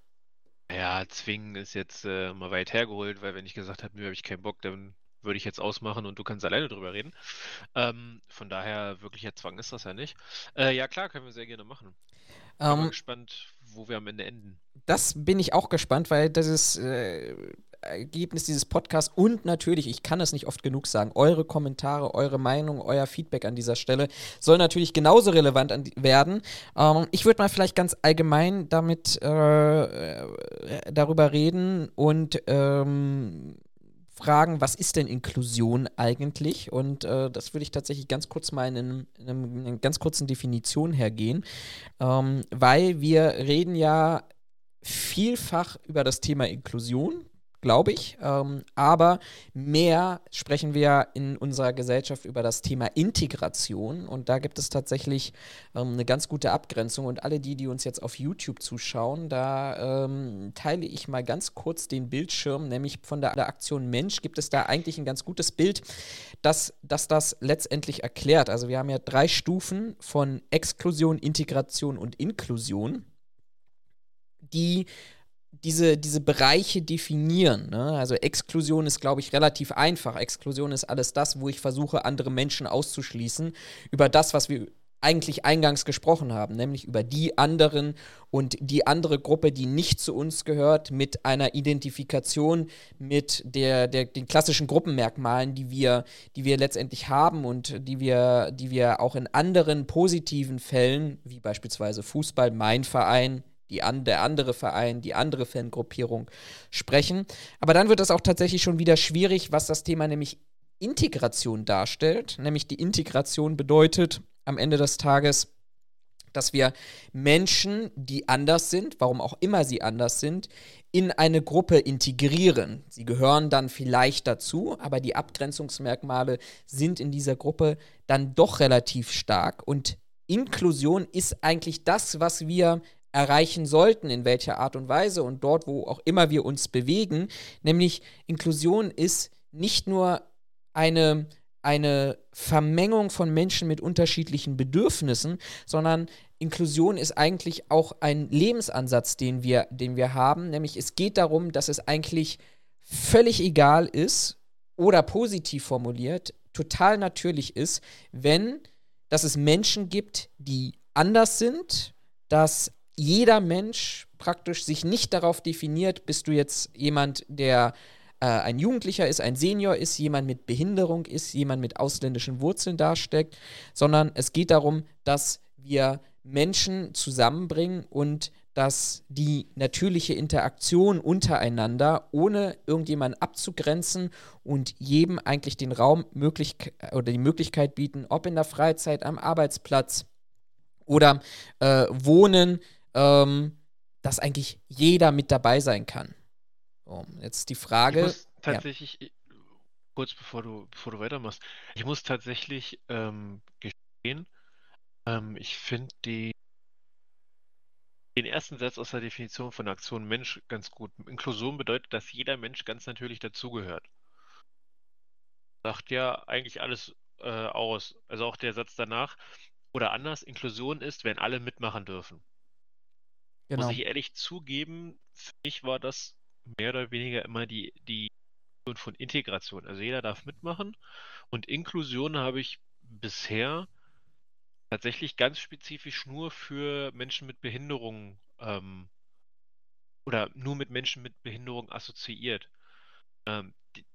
Ja, zwingen ist jetzt äh, mal weit hergeholt, weil wenn ich gesagt habe, nö, habe ich keinen Bock, dann würde ich jetzt ausmachen und du kannst alleine drüber reden. Ähm, von daher, wirklicher Zwang ist das ja nicht. Äh, ja, klar, können wir sehr gerne machen. Ich bin Ähm, gespannt, wo wir am Ende enden. das bin ich auch gespannt, weil das ist äh, Ergebnis dieses Podcasts und natürlich, ich kann es nicht oft genug sagen, eure Kommentare, eure Meinung, euer Feedback an dieser Stelle soll natürlich genauso relevant an, werden. Ähm, ich würde mal vielleicht ganz allgemein damit äh, äh, darüber reden und ähm, fragen, was ist denn Inklusion eigentlich? Und äh, das würde ich tatsächlich ganz kurz mal in, einem, in einer ganz kurzen Definition hergehen, ähm, weil wir reden ja vielfach über das Thema Inklusion, glaube ich, ähm, aber mehr sprechen wir in unserer Gesellschaft über das Thema Integration. Und da gibt es tatsächlich ähm, eine ganz gute Abgrenzung. Und alle die, die uns jetzt auf YouTube zuschauen, da ähm, teile ich mal ganz kurz den Bildschirm, nämlich von der, der Aktion Mensch gibt es da eigentlich ein ganz gutes Bild, das, das das letztendlich erklärt. Also wir haben ja drei Stufen von Exklusion, Integration und Inklusion die diese, diese Bereiche definieren. Ne? Also Exklusion ist, glaube ich, relativ einfach. Exklusion ist alles das, wo ich versuche, andere Menschen auszuschließen über das, was wir eigentlich eingangs gesprochen haben, nämlich über die anderen und die andere Gruppe, die nicht zu uns gehört, mit einer Identifikation mit der, der, den klassischen Gruppenmerkmalen, die wir, die wir letztendlich haben und die wir, die wir auch in anderen positiven Fällen, wie beispielsweise Fußball, mein Verein, die an, der andere Verein, die andere Fangruppierung sprechen. Aber dann wird es auch tatsächlich schon wieder schwierig, was das Thema nämlich Integration darstellt. Nämlich die Integration bedeutet am Ende des Tages, dass wir Menschen, die anders sind, warum auch immer sie anders sind, in eine Gruppe integrieren. Sie gehören dann vielleicht dazu, aber die Abgrenzungsmerkmale sind in dieser Gruppe dann doch relativ stark. Und Inklusion ist eigentlich das, was wir erreichen sollten, in welcher Art und Weise und dort, wo auch immer wir uns bewegen. Nämlich Inklusion ist nicht nur eine, eine Vermengung von Menschen mit unterschiedlichen Bedürfnissen, sondern Inklusion ist eigentlich auch ein Lebensansatz, den wir, den wir haben. Nämlich es geht darum, dass es eigentlich völlig egal ist oder positiv formuliert, total natürlich ist, wenn dass es Menschen gibt, die anders sind, dass jeder Mensch praktisch sich nicht darauf definiert, bist du jetzt jemand, der äh, ein Jugendlicher ist, ein Senior ist, jemand mit Behinderung ist, jemand mit ausländischen Wurzeln darstellt, sondern es geht darum, dass wir Menschen zusammenbringen und dass die natürliche Interaktion untereinander, ohne irgendjemanden abzugrenzen und jedem eigentlich den Raum möglich oder die Möglichkeit bieten, ob in der Freizeit, am Arbeitsplatz oder äh, Wohnen, ähm, dass eigentlich jeder mit dabei sein kann. So, jetzt die Frage. Ich muss tatsächlich, ja. kurz bevor du, bevor du weitermachst, ich muss tatsächlich ähm, gestehen, ähm, ich finde die den ersten Satz aus der Definition von Aktion Mensch ganz gut. Inklusion bedeutet, dass jeder Mensch ganz natürlich dazugehört. Sagt ja eigentlich alles äh, aus. Also auch der Satz danach. Oder anders, Inklusion ist, wenn alle mitmachen dürfen. Genau. Muss ich ehrlich zugeben, für mich war das mehr oder weniger immer die, die von Integration. Also jeder darf mitmachen. Und Inklusion habe ich bisher tatsächlich ganz spezifisch nur für Menschen mit Behinderung ähm, oder nur mit Menschen mit Behinderung assoziiert. Ähm, die,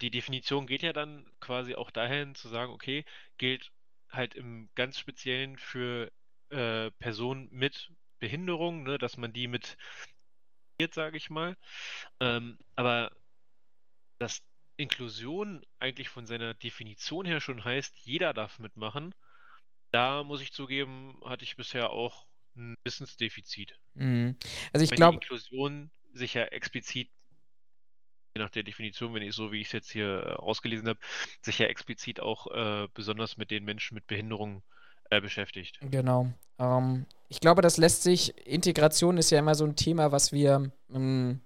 die, Definition geht ja dann quasi auch dahin zu sagen, okay, gilt halt im ganz Speziellen für äh, Personen mit Behinderung, ne, dass man die mit sage ich mal. Ähm, aber dass Inklusion eigentlich von seiner Definition her schon heißt, jeder darf mitmachen, da muss ich zugeben, hatte ich bisher auch ein Wissensdefizit. Mhm. Also ich glaube. Inklusion sich ja explizit je nach der Definition, wenn ich so wie ich es jetzt hier äh, ausgelesen habe, sich ja explizit auch äh, besonders mit den Menschen mit Behinderung äh, beschäftigt. Genau. Ähm, ich glaube, das lässt sich, Integration ist ja immer so ein Thema, was wir ähm,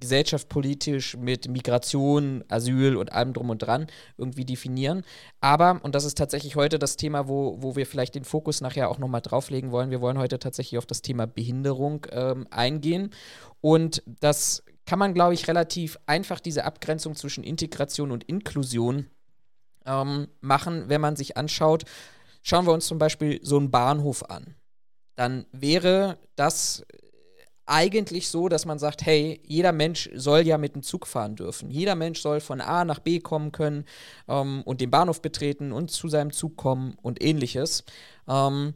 gesellschaftspolitisch mit Migration, Asyl und allem drum und dran irgendwie definieren. Aber, und das ist tatsächlich heute das Thema, wo, wo wir vielleicht den Fokus nachher auch nochmal drauflegen wollen, wir wollen heute tatsächlich auf das Thema Behinderung ähm, eingehen. Und das kann man, glaube ich, relativ einfach diese Abgrenzung zwischen Integration und Inklusion ähm, machen, wenn man sich anschaut. Schauen wir uns zum Beispiel so einen Bahnhof an. Dann wäre das eigentlich so, dass man sagt, hey, jeder Mensch soll ja mit dem Zug fahren dürfen. Jeder Mensch soll von A nach B kommen können ähm, und den Bahnhof betreten und zu seinem Zug kommen und ähnliches. Ähm,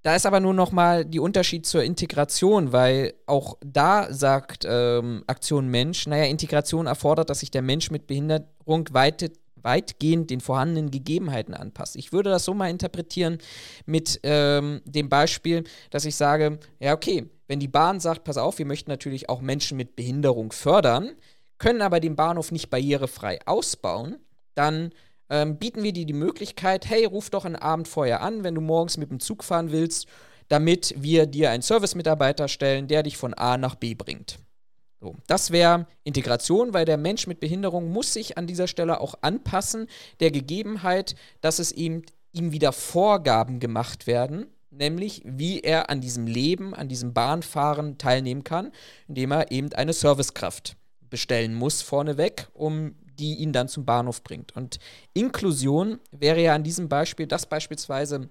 da ist aber nur noch mal die Unterschied zur Integration, weil auch da sagt ähm, Aktion Mensch, naja, Integration erfordert, dass sich der Mensch mit Behinderung weit, weitgehend den vorhandenen Gegebenheiten anpasst. Ich würde das so mal interpretieren mit ähm, dem Beispiel, dass ich sage, ja, okay, wenn die Bahn sagt, pass auf, wir möchten natürlich auch Menschen mit Behinderung fördern, können aber den Bahnhof nicht barrierefrei ausbauen, dann ähm, bieten wir dir die Möglichkeit, hey, ruf doch einen Abend vorher an, wenn du morgens mit dem Zug fahren willst, damit wir dir einen Service-Mitarbeiter stellen, der dich von A nach B bringt. So, das wäre Integration, weil der Mensch mit Behinderung muss sich an dieser Stelle auch anpassen der Gegebenheit, dass es ihm, ihm wieder Vorgaben gemacht werden, nämlich wie er an diesem Leben, an diesem Bahnfahren teilnehmen kann, indem er eben eine Servicekraft bestellen muss vorneweg, um die ihn dann zum Bahnhof bringt. Und Inklusion wäre ja an diesem Beispiel das beispielsweise,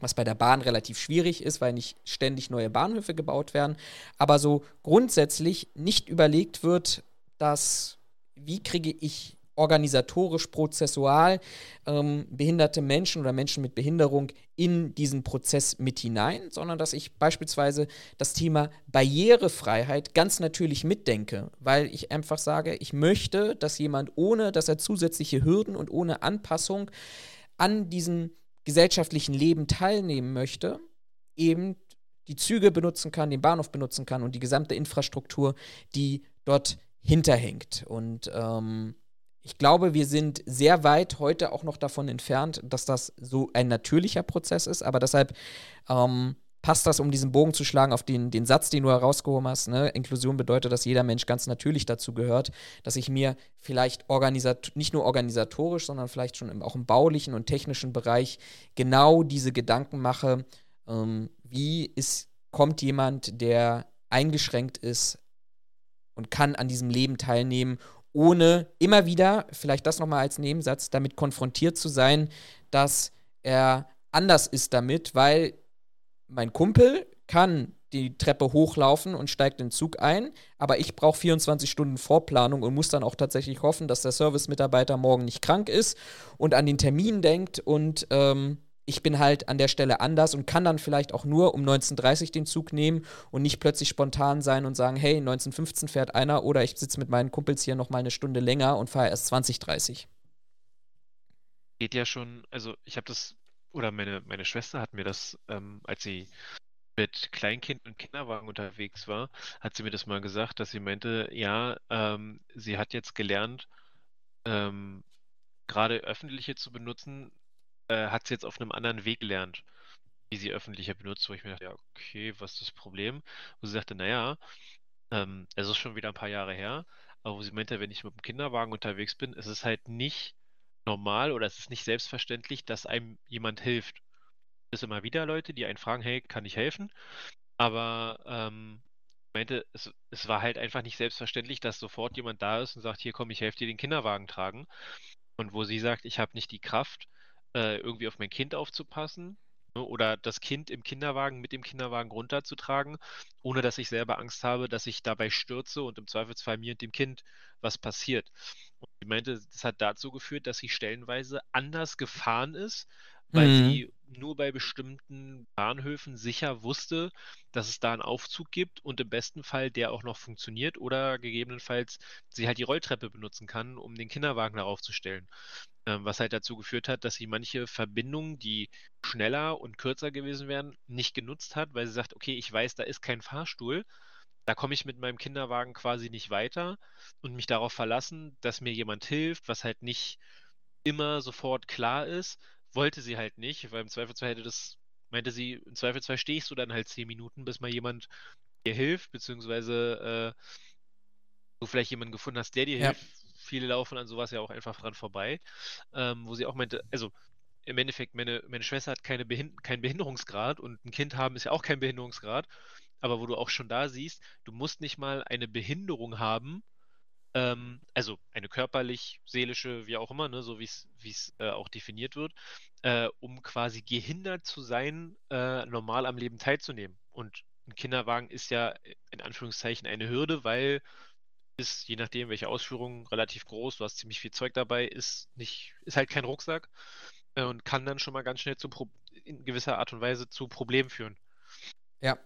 was bei der Bahn relativ schwierig ist, weil nicht ständig neue Bahnhöfe gebaut werden, aber so grundsätzlich nicht überlegt wird, dass wie kriege ich organisatorisch, prozessual ähm, behinderte Menschen oder Menschen mit Behinderung in diesen Prozess mit hinein, sondern dass ich beispielsweise das Thema Barrierefreiheit ganz natürlich mitdenke, weil ich einfach sage, ich möchte, dass jemand ohne, dass er zusätzliche Hürden und ohne Anpassung an diesem gesellschaftlichen Leben teilnehmen möchte, eben die Züge benutzen kann, den Bahnhof benutzen kann und die gesamte Infrastruktur, die dort hinterhängt. Und ähm, ich glaube, wir sind sehr weit heute auch noch davon entfernt, dass das so ein natürlicher Prozess ist, aber deshalb ähm, passt das, um diesen Bogen zu schlagen auf den, den Satz, den du herausgehoben hast. Ne? Inklusion bedeutet, dass jeder Mensch ganz natürlich dazu gehört, dass ich mir vielleicht nicht nur organisatorisch, sondern vielleicht schon im, auch im baulichen und technischen Bereich genau diese Gedanken mache, ähm, wie ist, kommt jemand, der eingeschränkt ist und kann an diesem Leben teilnehmen ohne immer wieder, vielleicht das nochmal als Nebensatz, damit konfrontiert zu sein, dass er anders ist damit, weil mein Kumpel kann die Treppe hochlaufen und steigt den Zug ein, aber ich brauche 24 Stunden Vorplanung und muss dann auch tatsächlich hoffen, dass der Service-Mitarbeiter morgen nicht krank ist und an den Termin denkt und ähm, ich bin halt an der Stelle anders und kann dann vielleicht auch nur um 19.30 den Zug nehmen und nicht plötzlich spontan sein und sagen, hey, 19.15 fährt einer oder ich sitze mit meinen Kumpels hier noch mal eine Stunde länger und fahre erst 20.30. Geht ja schon, also ich habe das, oder meine, meine Schwester hat mir das, ähm, als sie mit Kleinkind und Kinderwagen unterwegs war, hat sie mir das mal gesagt, dass sie meinte, ja, ähm, sie hat jetzt gelernt, ähm, gerade öffentliche zu benutzen, äh, hat sie jetzt auf einem anderen Weg gelernt, wie sie öffentlicher benutzt, wo ich mir dachte, ja, okay, was ist das Problem? Wo sie sagte, naja, ähm, es ist schon wieder ein paar Jahre her, aber wo sie meinte, wenn ich mit dem Kinderwagen unterwegs bin, ist es halt nicht normal oder es ist nicht selbstverständlich, dass einem jemand hilft. Es immer wieder Leute, die einen fragen, hey, kann ich helfen? Aber ähm, meinte, es, es war halt einfach nicht selbstverständlich, dass sofort jemand da ist und sagt, hier komm, ich helfe dir den Kinderwagen tragen. Und wo sie sagt, ich habe nicht die Kraft, äh, irgendwie auf mein Kind aufzupassen ne, oder das Kind im Kinderwagen mit dem Kinderwagen runterzutragen, ohne dass ich selber Angst habe, dass ich dabei stürze und im Zweifelsfall mir und dem Kind was passiert. Und sie meinte, das hat dazu geführt, dass sie stellenweise anders gefahren ist, weil mhm. sie nur bei bestimmten Bahnhöfen sicher wusste, dass es da einen Aufzug gibt und im besten Fall der auch noch funktioniert oder gegebenenfalls sie halt die Rolltreppe benutzen kann, um den Kinderwagen darauf zu stellen. Ähm, was halt dazu geführt hat, dass sie manche Verbindungen, die schneller und kürzer gewesen wären, nicht genutzt hat, weil sie sagt, okay, ich weiß, da ist kein Fahrstuhl, da komme ich mit meinem Kinderwagen quasi nicht weiter und mich darauf verlassen, dass mir jemand hilft, was halt nicht immer sofort klar ist, wollte sie halt nicht, weil im Zweifelsfall hätte das, meinte sie, im Zweifelsfall stehst du dann halt zehn Minuten, bis mal jemand dir hilft, beziehungsweise äh, du vielleicht jemanden gefunden hast, der dir Ja. hilft. Viele laufen an sowas ja auch einfach dran vorbei, ähm, wo sie auch meinte, also im Endeffekt, meine, meine Schwester hat keine Behind keinen Behinderungsgrad und ein Kind haben ist ja auch kein Behinderungsgrad, aber wo du auch schon da siehst, du musst nicht mal eine Behinderung haben, ähm, also eine körperlich, seelische, wie auch immer, ne, so wie es äh, auch definiert wird, äh, um quasi gehindert zu sein, äh, normal am Leben teilzunehmen. Und ein Kinderwagen ist ja äh, in Anführungszeichen eine Hürde, weil ist, je nachdem, welche Ausführung, relativ groß, du hast ziemlich viel Zeug dabei, ist nicht, ist halt kein Rucksack äh, und kann dann schon mal ganz schnell zu in gewisser Art und Weise zu Problemen führen. Ja.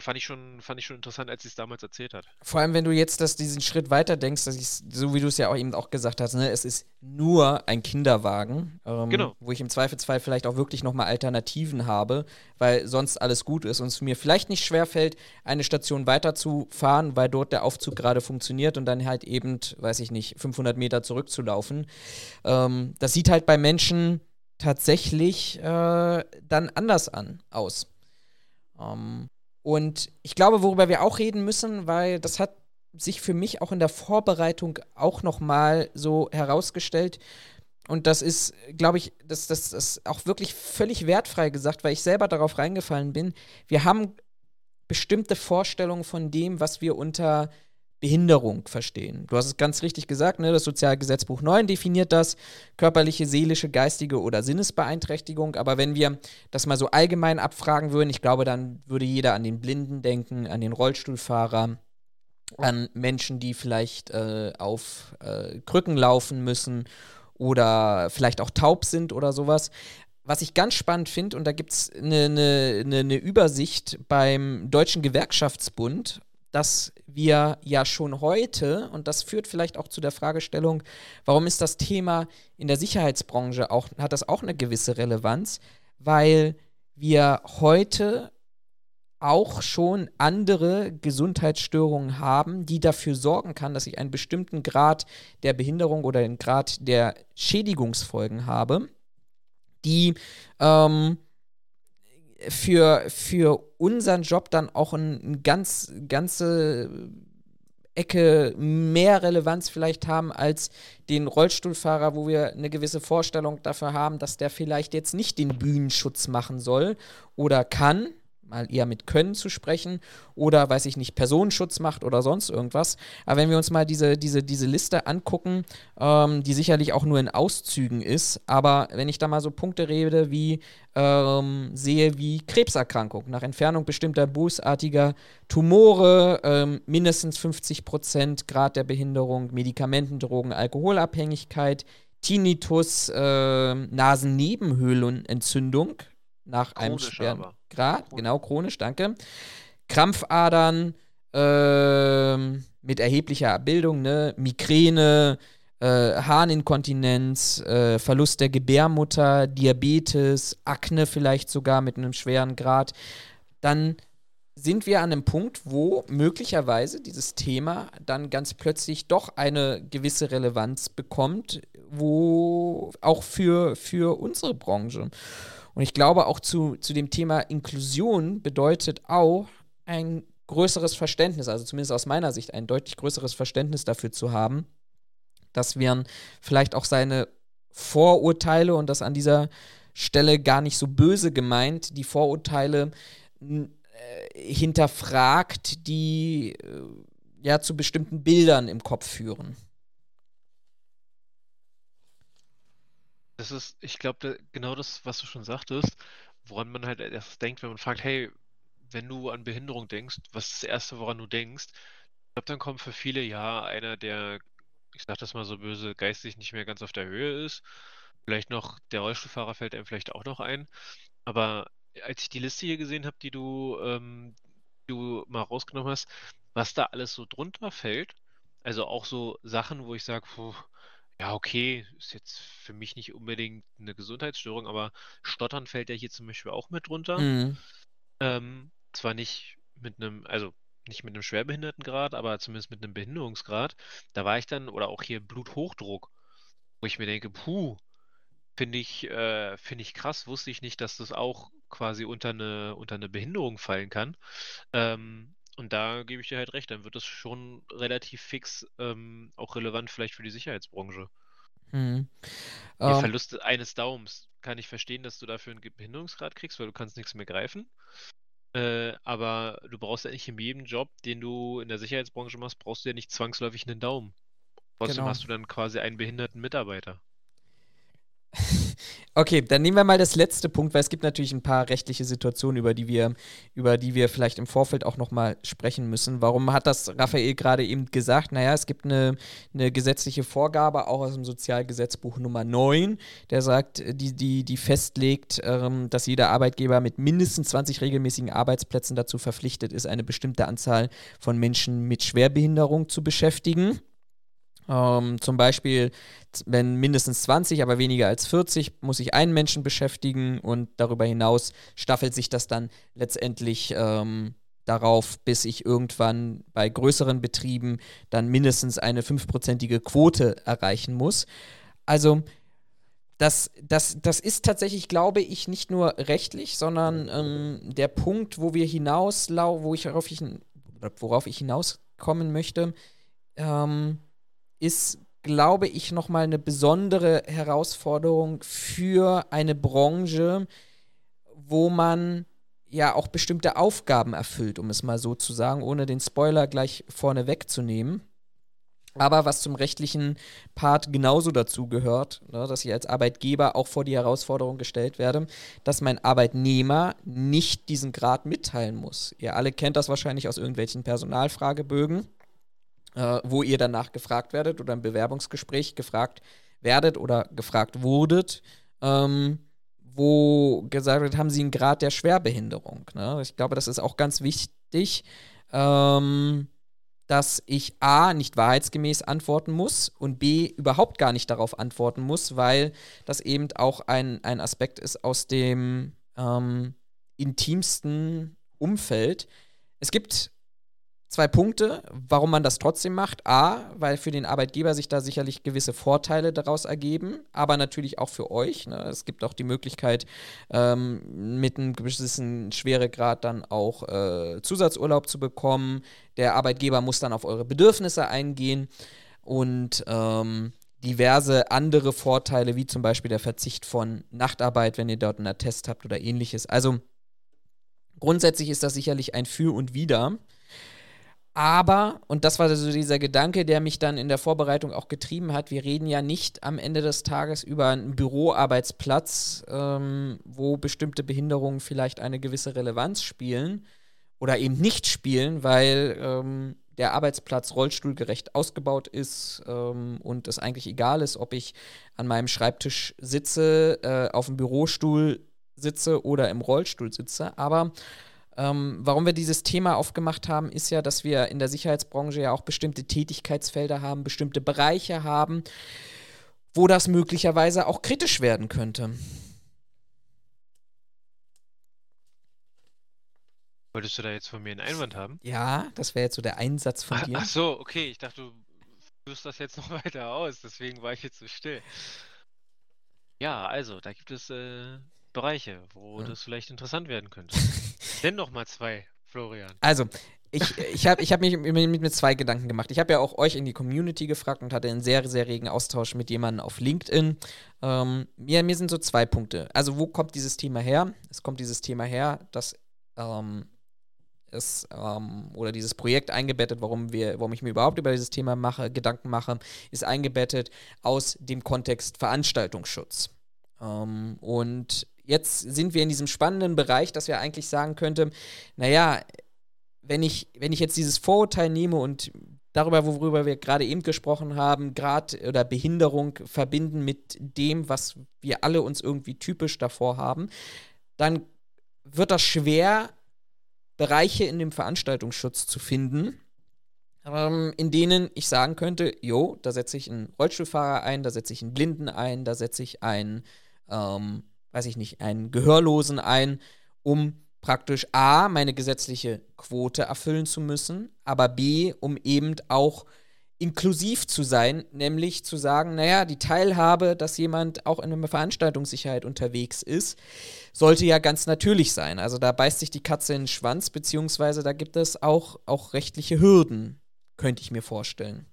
Fand ich schon, fand ich schon interessant, als sie es damals erzählt hat. Vor allem, wenn du jetzt das, diesen Schritt weiter denkst, dass ich, so wie du es ja auch eben auch gesagt hast, ne, es ist nur ein Kinderwagen, ähm, Genau. wo ich im Zweifelsfall vielleicht auch wirklich nochmal Alternativen habe, weil sonst alles gut ist und es mir vielleicht nicht schwerfällt, eine Station weiterzufahren, weil dort der Aufzug gerade funktioniert und dann halt eben, weiß ich nicht, 500 Meter zurückzulaufen. Ähm, das sieht halt bei Menschen tatsächlich äh, dann anders an aus. Ähm, und ich glaube, worüber wir auch reden müssen, weil das hat sich für mich auch in der Vorbereitung auch noch mal so herausgestellt. Und das ist, glaube ich, das, das, das ist auch wirklich völlig wertfrei gesagt, weil ich selber darauf reingefallen bin. Wir haben bestimmte Vorstellungen von dem, was wir unter Behinderung verstehen. Du hast es ganz richtig gesagt, ne? das Sozialgesetzbuch 9 definiert das, körperliche, seelische, geistige oder Sinnesbeeinträchtigung. Aber wenn wir das mal so allgemein abfragen würden, ich glaube, dann würde jeder an den Blinden denken, an den Rollstuhlfahrer, an Menschen, die vielleicht äh, auf äh, Krücken laufen müssen oder vielleicht auch taub sind oder sowas. Was ich ganz spannend finde, und da gibt es eine ne, ne, Übersicht beim Deutschen Gewerkschaftsbund, dass wir ja schon heute, und das führt vielleicht auch zu der Fragestellung, warum ist das Thema in der Sicherheitsbranche auch, hat das auch eine gewisse Relevanz, weil wir heute auch schon andere Gesundheitsstörungen haben, die dafür sorgen kann, dass ich einen bestimmten Grad der Behinderung oder einen Grad der Schädigungsfolgen habe, die ähm, für, für unseren Job dann auch eine ein ganz, ganze Ecke mehr Relevanz vielleicht haben als den Rollstuhlfahrer, wo wir eine gewisse Vorstellung dafür haben, dass der vielleicht jetzt nicht den Bühnenschutz machen soll oder kann, mal eher mit Können zu sprechen oder, weiß ich nicht, Personenschutz macht oder sonst irgendwas. Aber wenn wir uns mal diese, diese, diese Liste angucken, ähm, die sicherlich auch nur in Auszügen ist, aber wenn ich da mal so Punkte rede wie ähm, sehe wie Krebserkrankung nach Entfernung bestimmter bösartiger Tumore, ähm, mindestens 50 Prozent Grad der Behinderung, Medikamenten, Drogen, Alkoholabhängigkeit, Tinnitus, äh, Nasennebenhöhlenentzündung nach einem schweren. Grad, Chronisch. genau chronisch, danke. Krampfadern ähm, mit erheblicher Bildung, ne? Migräne, äh, Harninkontinenz, äh, Verlust der Gebärmutter, Diabetes, Akne vielleicht sogar mit einem schweren Grad, dann sind wir an einem Punkt, wo möglicherweise dieses Thema dann ganz plötzlich doch eine gewisse Relevanz bekommt, wo auch für, für unsere Branche. Und ich glaube auch zu, zu dem Thema Inklusion bedeutet auch ein größeres Verständnis, also zumindest aus meiner Sicht ein deutlich größeres Verständnis dafür zu haben, dass wir vielleicht auch seine Vorurteile und das an dieser Stelle gar nicht so böse gemeint, die Vorurteile äh, hinterfragt, die äh, ja zu bestimmten Bildern im Kopf führen. Das ist, ich glaube, genau das, was du schon sagtest, woran man halt erst denkt, wenn man fragt, hey, wenn du an Behinderung denkst, was ist das Erste, woran du denkst? Ich glaube, dann kommt für viele, ja, einer, der, ich sag das mal so böse, geistig nicht mehr ganz auf der Höhe ist. Vielleicht noch, der Rollstuhlfahrer fällt einem vielleicht auch noch ein. Aber als ich die Liste hier gesehen habe, die du, ähm, du mal rausgenommen hast, was da alles so drunter fällt, also auch so Sachen, wo ich sage, ja, okay, ist jetzt für mich nicht unbedingt eine Gesundheitsstörung, aber Stottern fällt ja hier zum Beispiel auch mit drunter. Mhm. Ähm, zwar nicht mit einem, also nicht mit einem Schwerbehindertengrad, aber zumindest mit einem Behinderungsgrad. Da war ich dann, oder auch hier Bluthochdruck, wo ich mir denke, puh, finde ich, äh, finde ich krass, wusste ich nicht, dass das auch quasi unter eine, unter eine Behinderung fallen kann. Ähm, und da gebe ich dir halt recht, dann wird das schon relativ fix ähm, auch relevant vielleicht für die Sicherheitsbranche. Mhm. Der Ähm, Verlust eines Daumens kann ich verstehen, dass du dafür einen Behinderungsgrad kriegst, weil du kannst nichts mehr greifen. Äh, aber du brauchst ja nicht in jedem Job, den du in der Sicherheitsbranche machst, brauchst du ja nicht zwangsläufig einen Daumen. Trotzdem Genau. hast du dann quasi einen behinderten Mitarbeiter. Okay, dann nehmen wir mal das letzte Punkt, weil es gibt natürlich ein paar rechtliche Situationen, über die wir, über die wir vielleicht im Vorfeld auch nochmal sprechen müssen. Warum hat das Raphael gerade eben gesagt? Naja, es gibt eine, eine gesetzliche Vorgabe, auch aus dem Sozialgesetzbuch Nummer 9, der sagt, die, die, die festlegt, ähm, dass jeder Arbeitgeber mit mindestens 20 regelmäßigen Arbeitsplätzen dazu verpflichtet ist, eine bestimmte Anzahl von Menschen mit Schwerbehinderung zu beschäftigen. Ähm, zum Beispiel, wenn mindestens 20, aber weniger als 40, muss ich einen Menschen beschäftigen und darüber hinaus staffelt sich das dann letztendlich ähm, darauf, bis ich irgendwann bei größeren Betrieben dann mindestens eine fünfprozentige Quote erreichen muss. Also das, das, das ist tatsächlich, glaube ich, nicht nur rechtlich, sondern ähm, der Punkt, wo wir hinauslau, wo ich, worauf ich hinauskommen möchte, ähm, ist, glaube ich, nochmal eine besondere Herausforderung für eine Branche, wo man ja auch bestimmte Aufgaben erfüllt, um es mal so zu sagen, ohne den Spoiler gleich vorne wegzunehmen. Aber was zum rechtlichen Part genauso dazu gehört, ne, dass ich als Arbeitgeber auch vor die Herausforderung gestellt werde, dass mein Arbeitnehmer nicht diesen Grad mitteilen muss. Ihr alle kennt das wahrscheinlich aus irgendwelchen Personalfragebögen äh, wo ihr danach gefragt werdet oder im Bewerbungsgespräch gefragt werdet oder gefragt wurdet, ähm, wo gesagt wird, haben Sie einen Grad der Schwerbehinderung. Ne? Ich glaube, das ist auch ganz wichtig, ähm, dass ich A nicht wahrheitsgemäß antworten muss und B überhaupt gar nicht darauf antworten muss, weil das eben auch ein, ein Aspekt ist aus dem ähm, intimsten Umfeld. Es gibt zwei Punkte, warum man das trotzdem macht. A, weil für den Arbeitgeber sich da sicherlich gewisse Vorteile daraus ergeben, aber natürlich auch für euch. Ne? Es gibt auch die Möglichkeit, ähm, mit einem gewissen Schweregrad dann auch äh, Zusatzurlaub zu bekommen. Der Arbeitgeber muss dann auf eure Bedürfnisse eingehen und ähm, diverse andere Vorteile, wie zum Beispiel der Verzicht von Nachtarbeit, wenn ihr dort einen Attest habt oder ähnliches. Also grundsätzlich ist das sicherlich ein Für und Wider. Aber, und das war so dieser Gedanke, der mich dann in der Vorbereitung auch getrieben hat, wir reden ja nicht am Ende des Tages über einen Büroarbeitsplatz, ähm, wo bestimmte Behinderungen vielleicht eine gewisse Relevanz spielen oder eben nicht spielen, weil ähm, der Arbeitsplatz rollstuhlgerecht ausgebaut ist ähm, und es eigentlich egal ist, ob ich an meinem Schreibtisch sitze, äh, auf dem Bürostuhl sitze oder im Rollstuhl sitze. Aber ähm, warum wir dieses Thema aufgemacht haben, ist ja, dass wir in der Sicherheitsbranche ja auch bestimmte Tätigkeitsfelder haben, bestimmte Bereiche haben, wo das möglicherweise auch kritisch werden könnte. Wolltest du da jetzt von mir einen Einwand haben? Ja, das wäre jetzt so der Einsatz von dir. Ach so, okay, ich dachte, du führst das jetzt noch weiter aus, deswegen war ich jetzt so still. Ja, also, da gibt es äh, Bereiche, wo Ja. das vielleicht interessant werden könnte. Nenn doch mal zwei, Florian. Also, ich, ich habe ich hab mich mit, mit, zwei Gedanken gemacht. Ich habe ja auch euch in die Community gefragt und hatte einen sehr, sehr regen Austausch mit jemandem auf LinkedIn. Ähm, mir, mir sind so zwei Punkte. Also, wo kommt dieses Thema her? Es kommt dieses Thema her, dass ähm, es ähm, oder dieses Projekt eingebettet, warum wir, warum ich mir überhaupt über dieses Thema mache, Gedanken mache, ist eingebettet aus dem Kontext Veranstaltungsschutz. Ähm, und jetzt sind wir in diesem spannenden Bereich, dass wir eigentlich sagen könnten, naja, wenn ich, wenn ich jetzt dieses Vorurteil nehme und darüber, worüber wir gerade eben gesprochen haben, Grad oder Behinderung verbinden mit dem, was wir alle uns irgendwie typisch davor haben, dann wird das schwer, Bereiche in dem Veranstaltungsschutz zu finden, ähm, in denen ich sagen könnte, jo, da setze ich einen Rollstuhlfahrer ein, da setze ich einen Blinden ein, da setze ich einen, ähm, weiß ich nicht, einen Gehörlosen ein, um praktisch A, meine gesetzliche Quote erfüllen zu müssen, aber B, um eben auch inklusiv zu sein, nämlich zu sagen, naja, die Teilhabe, dass jemand auch in einer Veranstaltungssicherheit unterwegs ist, sollte ja ganz natürlich sein. Also da beißt sich die Katze in den Schwanz, beziehungsweise da gibt es auch, auch rechtliche Hürden, könnte ich mir vorstellen.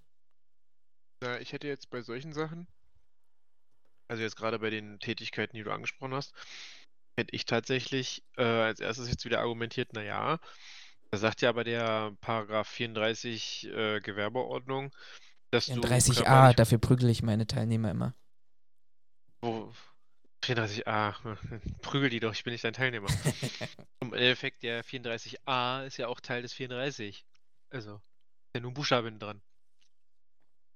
Ja, ich hätte jetzt bei solchen Sachen, also jetzt gerade bei den Tätigkeiten, die du angesprochen hast, hätte ich tatsächlich äh, als erstes jetzt wieder argumentiert, naja, da sagt ja aber der Paragraph 34 äh, Gewerbeordnung, dass 34a, du. 34a, dafür prügel ich meine Teilnehmer immer. Wo, 34a, prügel die doch, ich bin nicht dein Teilnehmer. Im Endeffekt, der 34a ist ja auch Teil des 34. Also, ist ja nur ein Buchstaben dran.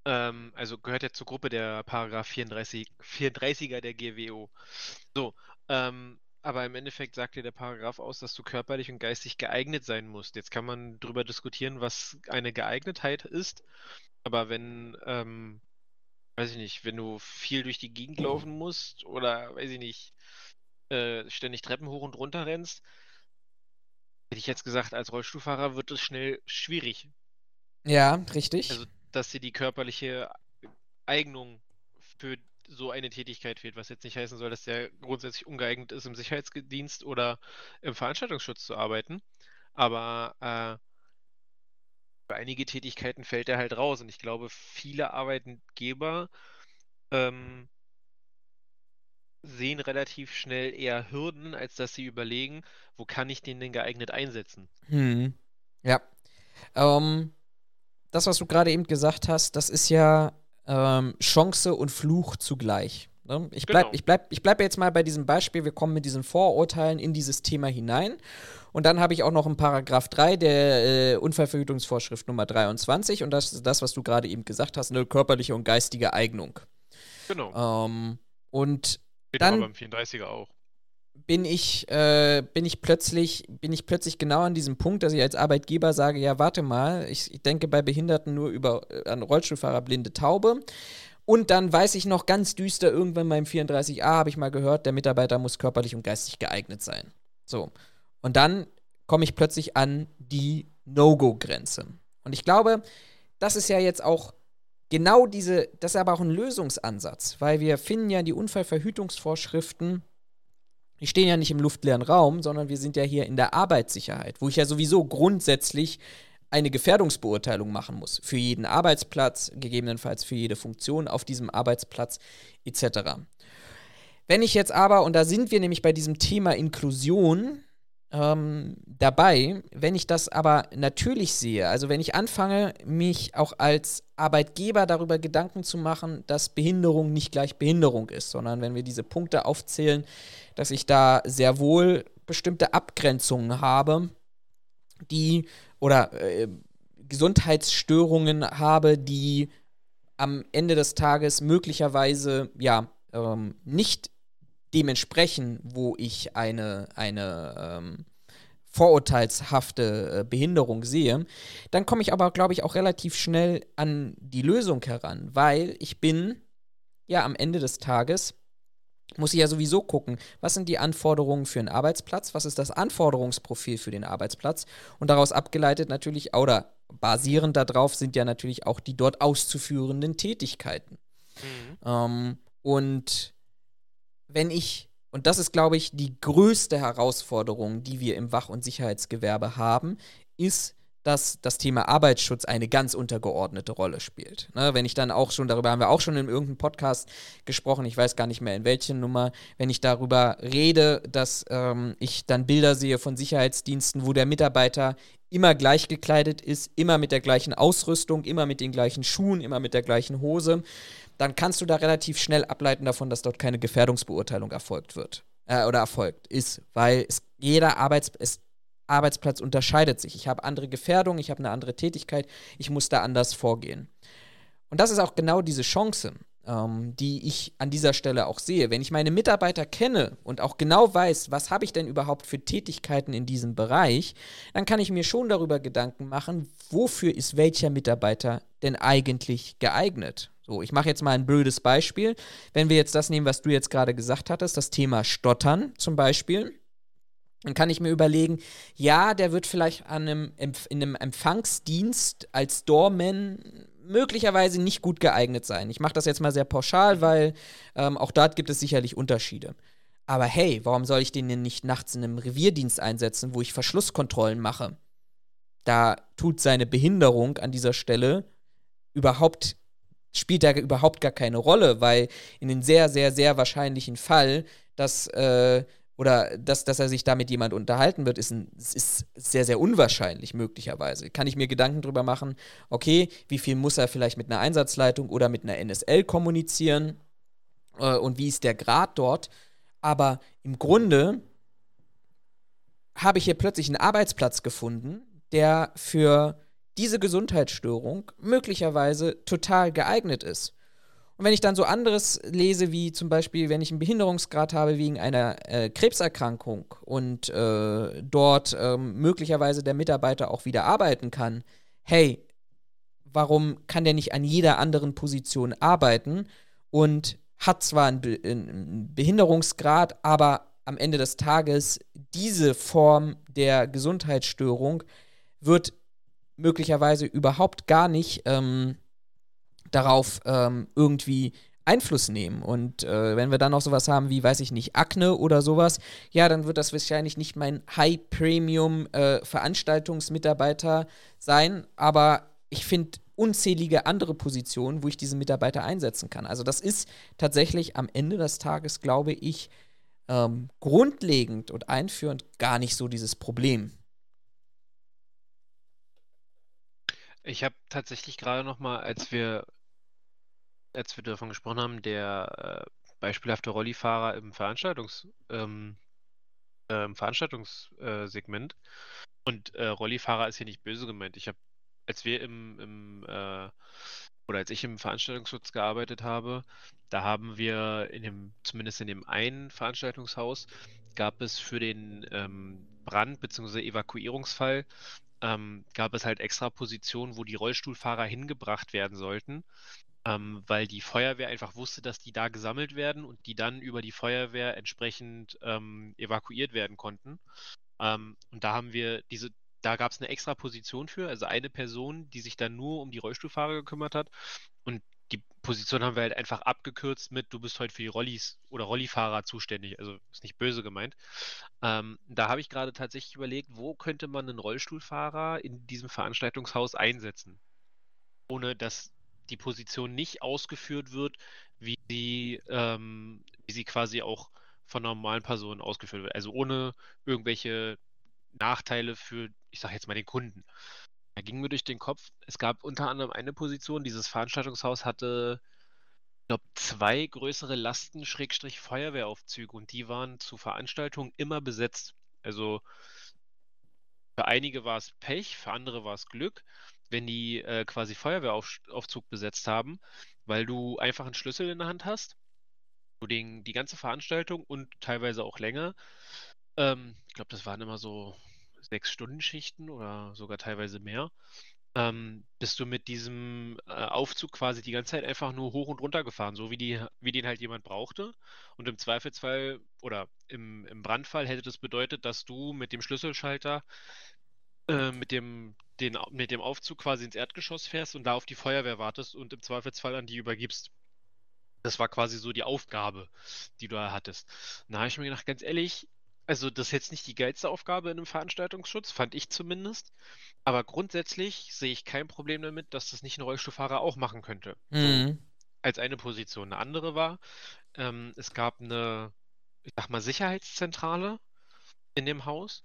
Ähm, also gehört ja zur Gruppe der Paragraph 34, 34er der GWO. So, ähm, aber im Endeffekt sagt dir der Paragraph aus, dass du körperlich und geistig geeignet sein musst. Jetzt kann man darüber diskutieren, was eine Geeignetheit ist. Aber wenn, ähm, weiß ich nicht, wenn du viel durch die Gegend laufen musst oder, weiß ich nicht, äh, ständig Treppen hoch und runter rennst, hätte ich jetzt gesagt, als Rollstuhlfahrer wird es schnell schwierig. Ja, richtig. Also, dass dir die körperliche Eignung für so eine Tätigkeit fehlt, was jetzt nicht heißen soll, dass der grundsätzlich ungeeignet ist, im Sicherheitsdienst oder im Veranstaltungsschutz zu arbeiten. Aber äh, für einige Tätigkeiten fällt er halt raus. Und ich glaube, viele Arbeitgeber ähm, sehen relativ schnell eher Hürden, als dass sie überlegen, wo kann ich den denn geeignet einsetzen. Hm. Ja. Ähm, das, was du gerade eben gesagt hast, das ist ja ähm, Chance und Fluch zugleich. Ne? Ich bleibe genau. ich bleib, ich bleib jetzt mal bei diesem Beispiel, wir kommen mit diesen Vorurteilen in dieses Thema hinein. Und dann habe ich auch noch einen Paragraph 3 der äh, Unfallverhütungsvorschrift Nummer 23 und das ist das, was du gerade eben gesagt hast, eine körperliche und geistige Eignung. Genau. Ähm, und Steht dann beim 34er auch bin ich, äh, bin ich plötzlich, bin ich plötzlich genau an diesem Punkt, dass ich als Arbeitgeber sage, ja, warte mal, ich, ich denke bei Behinderten nur über äh, an Rollstuhlfahrer, blinde Taube. Und dann weiß ich noch ganz düster, irgendwann beim 34a habe ich mal gehört, der Mitarbeiter muss körperlich und geistig geeignet sein. So. Und dann komme ich plötzlich an die No-Go-Grenze. Und ich glaube, das ist ja jetzt auch genau diese, das ist aber auch ein Lösungsansatz, weil wir finden ja die Unfallverhütungsvorschriften die stehen ja nicht im luftleeren Raum, sondern wir sind ja hier in der Arbeitssicherheit, wo ich ja sowieso grundsätzlich eine Gefährdungsbeurteilung machen muss. Für jeden Arbeitsplatz, gegebenenfalls für jede Funktion auf diesem Arbeitsplatz etc. Wenn ich jetzt aber, und da sind wir nämlich bei diesem Thema Inklusion ähm, dabei, wenn ich das aber natürlich sehe, also wenn ich anfange, mich auch als Arbeitgeber darüber Gedanken zu machen, dass Behinderung nicht gleich Behinderung ist, sondern wenn wir diese Punkte aufzählen, dass ich da sehr wohl bestimmte Abgrenzungen habe, die oder äh, Gesundheitsstörungen habe, die am Ende des Tages möglicherweise ja ähm, nicht dementsprechend, wo ich eine, eine ähm, vorurteilshafte äh, Behinderung sehe, dann komme ich aber, glaube ich, auch relativ schnell an die Lösung heran, weil ich bin ja am Ende des Tages muss ich ja sowieso gucken, was sind die Anforderungen für einen Arbeitsplatz, was ist das Anforderungsprofil für den Arbeitsplatz und daraus abgeleitet natürlich, oder basierend darauf sind ja natürlich auch die dort auszuführenden Tätigkeiten. Mhm. Ähm, und wenn ich, und das ist, glaube ich, die größte Herausforderung, die wir im Wach- und Sicherheitsgewerbe haben, ist, dass das Thema Arbeitsschutz eine ganz untergeordnete Rolle spielt. Ne, wenn ich dann auch schon, darüber haben wir auch schon in irgendeinem Podcast gesprochen, ich weiß gar nicht mehr in welcher Nummer, wenn ich darüber rede, dass ähm, ich dann Bilder sehe von Sicherheitsdiensten, wo der Mitarbeiter immer gleich gekleidet ist, immer mit der gleichen Ausrüstung, immer mit den gleichen Schuhen, immer mit der gleichen Hose, dann kannst du da relativ schnell ableiten davon, dass dort keine Gefährdungsbeurteilung erfolgt wird äh, oder erfolgt ist, weil es jeder Arbeits es Arbeitsplatz unterscheidet sich. Ich habe andere Gefährdungen, ich habe eine andere Tätigkeit, ich muss da anders vorgehen. Und das ist auch genau diese Chance, ähm, die ich an dieser Stelle auch sehe. Wenn ich meine Mitarbeiter kenne und auch genau weiß, was habe ich denn überhaupt für Tätigkeiten in diesem Bereich, dann kann ich mir schon darüber Gedanken machen, wofür ist welcher Mitarbeiter denn eigentlich geeignet. So, ich mache jetzt mal ein blödes Beispiel. Wenn wir jetzt das nehmen, was du jetzt gerade gesagt hattest, das Thema Stottern zum Beispiel dann kann ich mir überlegen, ja, der wird vielleicht an einem, in einem Empfangsdienst als Doorman möglicherweise nicht gut geeignet sein. Ich mache das jetzt mal sehr pauschal, weil ähm, auch dort gibt es sicherlich Unterschiede. Aber hey, warum soll ich den denn nicht nachts in einem Revierdienst einsetzen, wo ich Verschlusskontrollen mache? Da tut seine Behinderung an dieser Stelle überhaupt, spielt da überhaupt gar keine Rolle, weil in dem sehr, sehr, sehr wahrscheinlichen Fall, dass äh, oder dass, dass er sich da mit jemand unterhalten wird, ist, ein, ist sehr, sehr unwahrscheinlich möglicherweise. Kann ich mir Gedanken drüber machen, okay, wie viel muss er vielleicht mit einer Einsatzleitung oder mit einer NSL kommunizieren äh, und wie ist der Grad dort. Aber im Grunde habe ich hier plötzlich einen Arbeitsplatz gefunden, der für diese Gesundheitsstörung möglicherweise total geeignet ist. Und wenn ich dann so anderes lese, wie zum Beispiel, wenn ich einen Behinderungsgrad habe wegen einer äh, Krebserkrankung und äh, dort ähm, möglicherweise der Mitarbeiter auch wieder arbeiten kann, hey, warum kann der nicht an jeder anderen Position arbeiten und hat zwar einen, Be einen Behinderungsgrad, aber am Ende des Tages diese Form der Gesundheitsstörung wird möglicherweise überhaupt gar nicht ähm, darauf ähm, irgendwie Einfluss nehmen. Und äh, wenn wir dann noch sowas haben wie, weiß ich nicht, Akne oder sowas, ja, dann wird das wahrscheinlich nicht mein High-Premium-Veranstaltungsmitarbeiter äh, sein, aber ich finde unzählige andere Positionen, wo ich diese Mitarbeiter einsetzen kann. Also das ist tatsächlich am Ende des Tages, glaube ich, ähm, grundlegend und einführend gar nicht so dieses Problem. Ich habe tatsächlich gerade noch mal, als wir als wir davon gesprochen haben, der äh, beispielhafte Rollifahrer im Veranstaltungs, ähm, äh, Veranstaltungssegment. Und äh, Rollifahrer ist hier nicht böse gemeint. Ich habe, als wir im, im äh, oder als ich im Veranstaltungsschutz gearbeitet habe, da haben wir in dem, zumindest in dem einen Veranstaltungshaus, gab es für den ähm, Brand- bzw. Evakuierungsfall, ähm, gab es halt extra Positionen, wo die Rollstuhlfahrer hingebracht werden sollten ähm, weil die Feuerwehr einfach wusste, dass die da gesammelt werden und die dann über die Feuerwehr entsprechend ähm, evakuiert werden konnten. Ähm, und da haben wir diese, da gab es eine extra Position für, also eine Person, die sich dann nur um die Rollstuhlfahrer gekümmert hat. Und die Position haben wir halt einfach abgekürzt mit, du bist heute für die Rollis oder Rollifahrer zuständig. Also ist nicht böse gemeint. Ähm, da habe ich gerade tatsächlich überlegt, wo könnte man einen Rollstuhlfahrer in diesem Veranstaltungshaus einsetzen? Ohne dass die Position nicht ausgeführt wird, wie sie, ähm, wie sie quasi auch von normalen Personen ausgeführt wird. Also ohne irgendwelche Nachteile für, ich sage jetzt mal, den Kunden. Da ging mir durch den Kopf, es gab unter anderem eine Position, dieses Veranstaltungshaus hatte, ich glaube, zwei größere Lasten-Feuerwehraufzüge und die waren zu Veranstaltungen immer besetzt. Also für einige war es Pech, für andere war es Glück wenn die äh, quasi Feuerwehraufzug besetzt haben, weil du einfach einen Schlüssel in der Hand hast, du den, die ganze Veranstaltung und teilweise auch länger, ähm, ich glaube, das waren immer so sechs Stunden Schichten oder sogar teilweise mehr, ähm, bist du mit diesem äh, Aufzug quasi die ganze Zeit einfach nur hoch und runter gefahren, so wie, die, wie den halt jemand brauchte. Und im Zweifelsfall oder im, im Brandfall hätte das bedeutet, dass du mit dem Schlüsselschalter äh, mit, dem, den, mit dem Aufzug quasi ins Erdgeschoss fährst und da auf die Feuerwehr wartest und im Zweifelsfall an die übergibst. Das war quasi so die Aufgabe, die du da hattest. Da habe ich mir gedacht, ganz ehrlich, also das ist jetzt nicht die geilste Aufgabe in einem Veranstaltungsschutz, fand ich zumindest. Aber grundsätzlich sehe ich kein Problem damit, dass das nicht ein Rollstuhlfahrer auch machen könnte. Mhm. Als eine Position. Eine andere war, ähm, es gab eine, ich sag mal, Sicherheitszentrale in dem Haus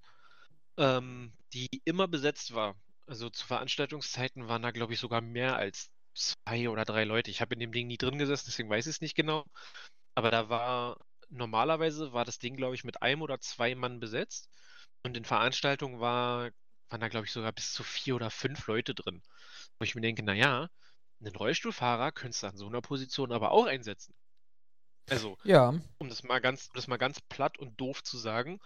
ähm, die immer besetzt war. Also zu Veranstaltungszeiten waren da, glaube ich, sogar mehr als zwei oder drei Leute. Ich habe in dem Ding nie drin gesessen, deswegen weiß ich es nicht genau. Aber da war normalerweise war das Ding, glaube ich, mit einem oder zwei Mann besetzt. Und in Veranstaltungen war, waren da, glaube ich, sogar bis zu vier oder fünf Leute drin. Wo ich mir denke, naja, einen Rollstuhlfahrer könntest du an so einer Position aber auch einsetzen. Also, ja. um das mal ganz, um das mal ganz platt und doof zu sagen,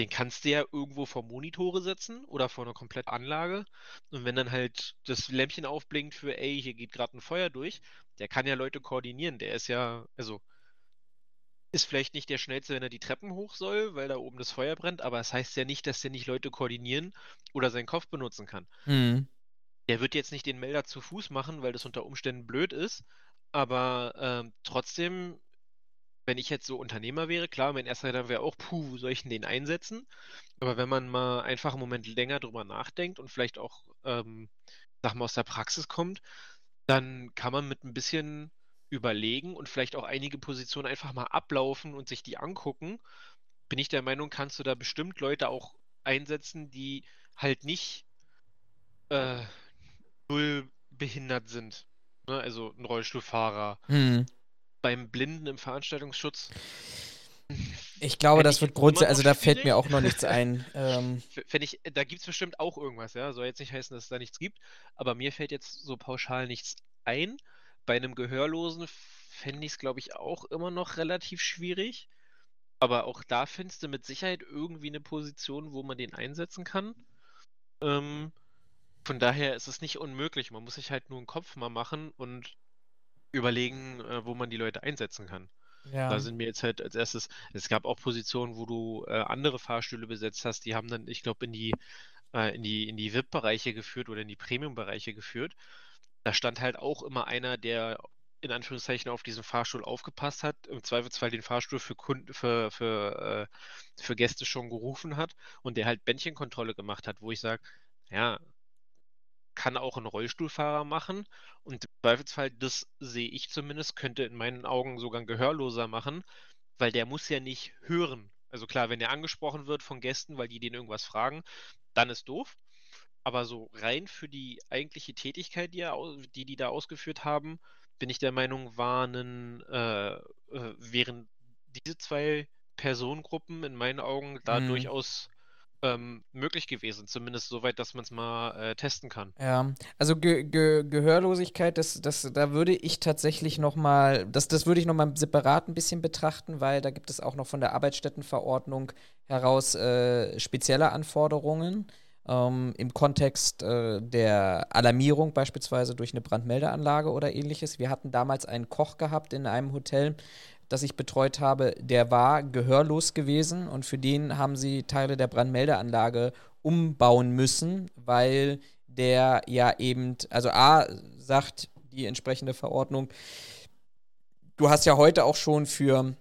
den kannst du ja irgendwo vor Monitore setzen oder vor einer kompletten Anlage. Und wenn dann halt das Lämpchen aufblinkt für, ey, hier geht gerade ein Feuer durch, der kann ja Leute koordinieren. Der ist ja, also, ist vielleicht nicht der schnellste, wenn er die Treppen hoch soll, weil da oben das Feuer brennt, aber es das heißt ja nicht, dass der nicht Leute koordinieren oder seinen Kopf benutzen kann. Mhm. Der wird jetzt nicht den Melder zu Fuß machen, weil das unter Umständen blöd ist, aber ähm, trotzdem, wenn ich jetzt so Unternehmer wäre, klar, mein erster Gedanke wäre auch, puh, wo soll ich denn den einsetzen? Aber wenn man mal einfach einen Moment länger drüber nachdenkt und vielleicht auch, ähm, mal, aus der Praxis kommt, dann kann man mit ein bisschen überlegen und vielleicht auch einige Positionen einfach mal ablaufen und sich die angucken, bin ich der Meinung, kannst du da bestimmt Leute auch einsetzen, die halt nicht äh, null behindert sind. Ne? Also ein Rollstuhlfahrer. Mhm. Beim Blinden im Veranstaltungsschutz. Ich glaube, das wird grundsätzlich, also da fällt mir auch noch nichts ein. Ähm. Ich, da gibt es bestimmt auch irgendwas, ja. Soll jetzt nicht heißen, dass es da nichts gibt, aber mir fällt jetzt so pauschal nichts ein. Bei einem Gehörlosen fände ich es, glaube ich, auch immer noch relativ schwierig. Aber auch da findest du mit Sicherheit irgendwie eine Position, wo man den einsetzen kann. Ähm, von daher ist es nicht unmöglich. Man muss sich halt nur einen Kopf mal machen und überlegen, äh, wo man die Leute einsetzen kann. Ja. Da sind mir jetzt halt als erstes, es gab auch Positionen, wo du äh, andere Fahrstühle besetzt hast, die haben dann, ich glaube, in die, äh, in die, in die VIP-Bereiche geführt oder in die Premium-Bereiche geführt da stand halt auch immer einer, der in Anführungszeichen auf diesen Fahrstuhl aufgepasst hat, im Zweifelsfall den Fahrstuhl für Kunden, für, für, äh, für Gäste schon gerufen hat und der halt Bändchenkontrolle gemacht hat, wo ich sage, ja, kann auch ein Rollstuhlfahrer machen und im Zweifelsfall, das sehe ich zumindest, könnte in meinen Augen sogar ein Gehörloser machen, weil der muss ja nicht hören. Also klar, wenn er angesprochen wird von Gästen, weil die den irgendwas fragen, dann ist doof. Aber so rein für die eigentliche Tätigkeit, die, er, die die da ausgeführt haben, bin ich der Meinung, waren, äh, äh, wären diese zwei Personengruppen in meinen Augen da mhm. durchaus ähm, möglich gewesen. Zumindest soweit, dass man es mal äh, testen kann. Ja, also Ge Ge Gehörlosigkeit, das, das, da würde ich tatsächlich noch mal, das, das würde ich noch mal separat ein bisschen betrachten, weil da gibt es auch noch von der Arbeitsstättenverordnung heraus äh, spezielle Anforderungen ähm, im Kontext äh, der Alarmierung beispielsweise durch eine Brandmeldeanlage oder ähnliches. Wir hatten damals einen Koch gehabt in einem Hotel, das ich betreut habe, der war gehörlos gewesen und für den haben sie Teile der Brandmeldeanlage umbauen müssen, weil der ja eben, also A sagt die entsprechende Verordnung, du hast ja heute auch schon für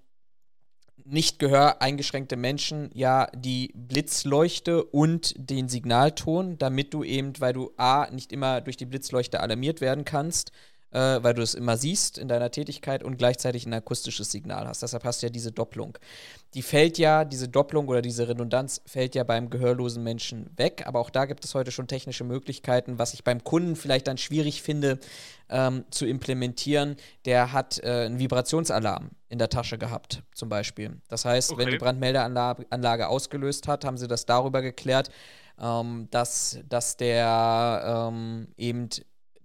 nicht gehöreingeschränkte Menschen ja die Blitzleuchte und den Signalton, damit du eben, weil du A, nicht immer durch die Blitzleuchte alarmiert werden kannst, äh, weil du es immer siehst in deiner Tätigkeit und gleichzeitig ein akustisches Signal hast. Deshalb hast du ja diese Doppelung. Die fällt ja, diese Doppelung oder diese Redundanz fällt ja beim gehörlosen Menschen weg, aber auch da gibt es heute schon technische Möglichkeiten, was ich beim Kunden vielleicht dann schwierig finde ähm, zu implementieren. Der hat äh, einen Vibrationsalarm in der Tasche gehabt, zum Beispiel. Das heißt, okay. wenn die Brandmeldeanlage ausgelöst hat, haben sie das darüber geklärt, ähm, dass, dass der ähm, eben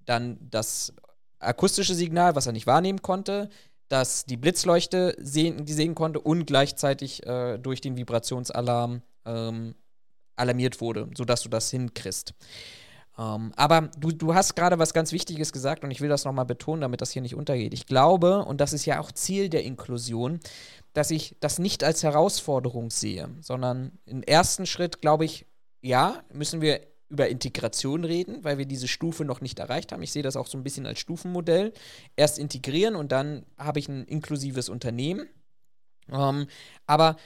dann das akustische Signal, was er nicht wahrnehmen konnte, dass die Blitzleuchte sehen, die sehen konnte und gleichzeitig äh, durch den Vibrationsalarm ähm, alarmiert wurde, sodass du das hinkriegst. Ähm, aber du, du hast gerade was ganz Wichtiges gesagt und ich will das nochmal betonen, damit das hier nicht untergeht. Ich glaube, und das ist ja auch Ziel der Inklusion, dass ich das nicht als Herausforderung sehe, sondern im ersten Schritt, glaube ich, ja, müssen wir über Integration reden, weil wir diese Stufe noch nicht erreicht haben. Ich sehe das auch so ein bisschen als Stufenmodell. Erst integrieren und dann habe ich ein inklusives Unternehmen. Ähm, aber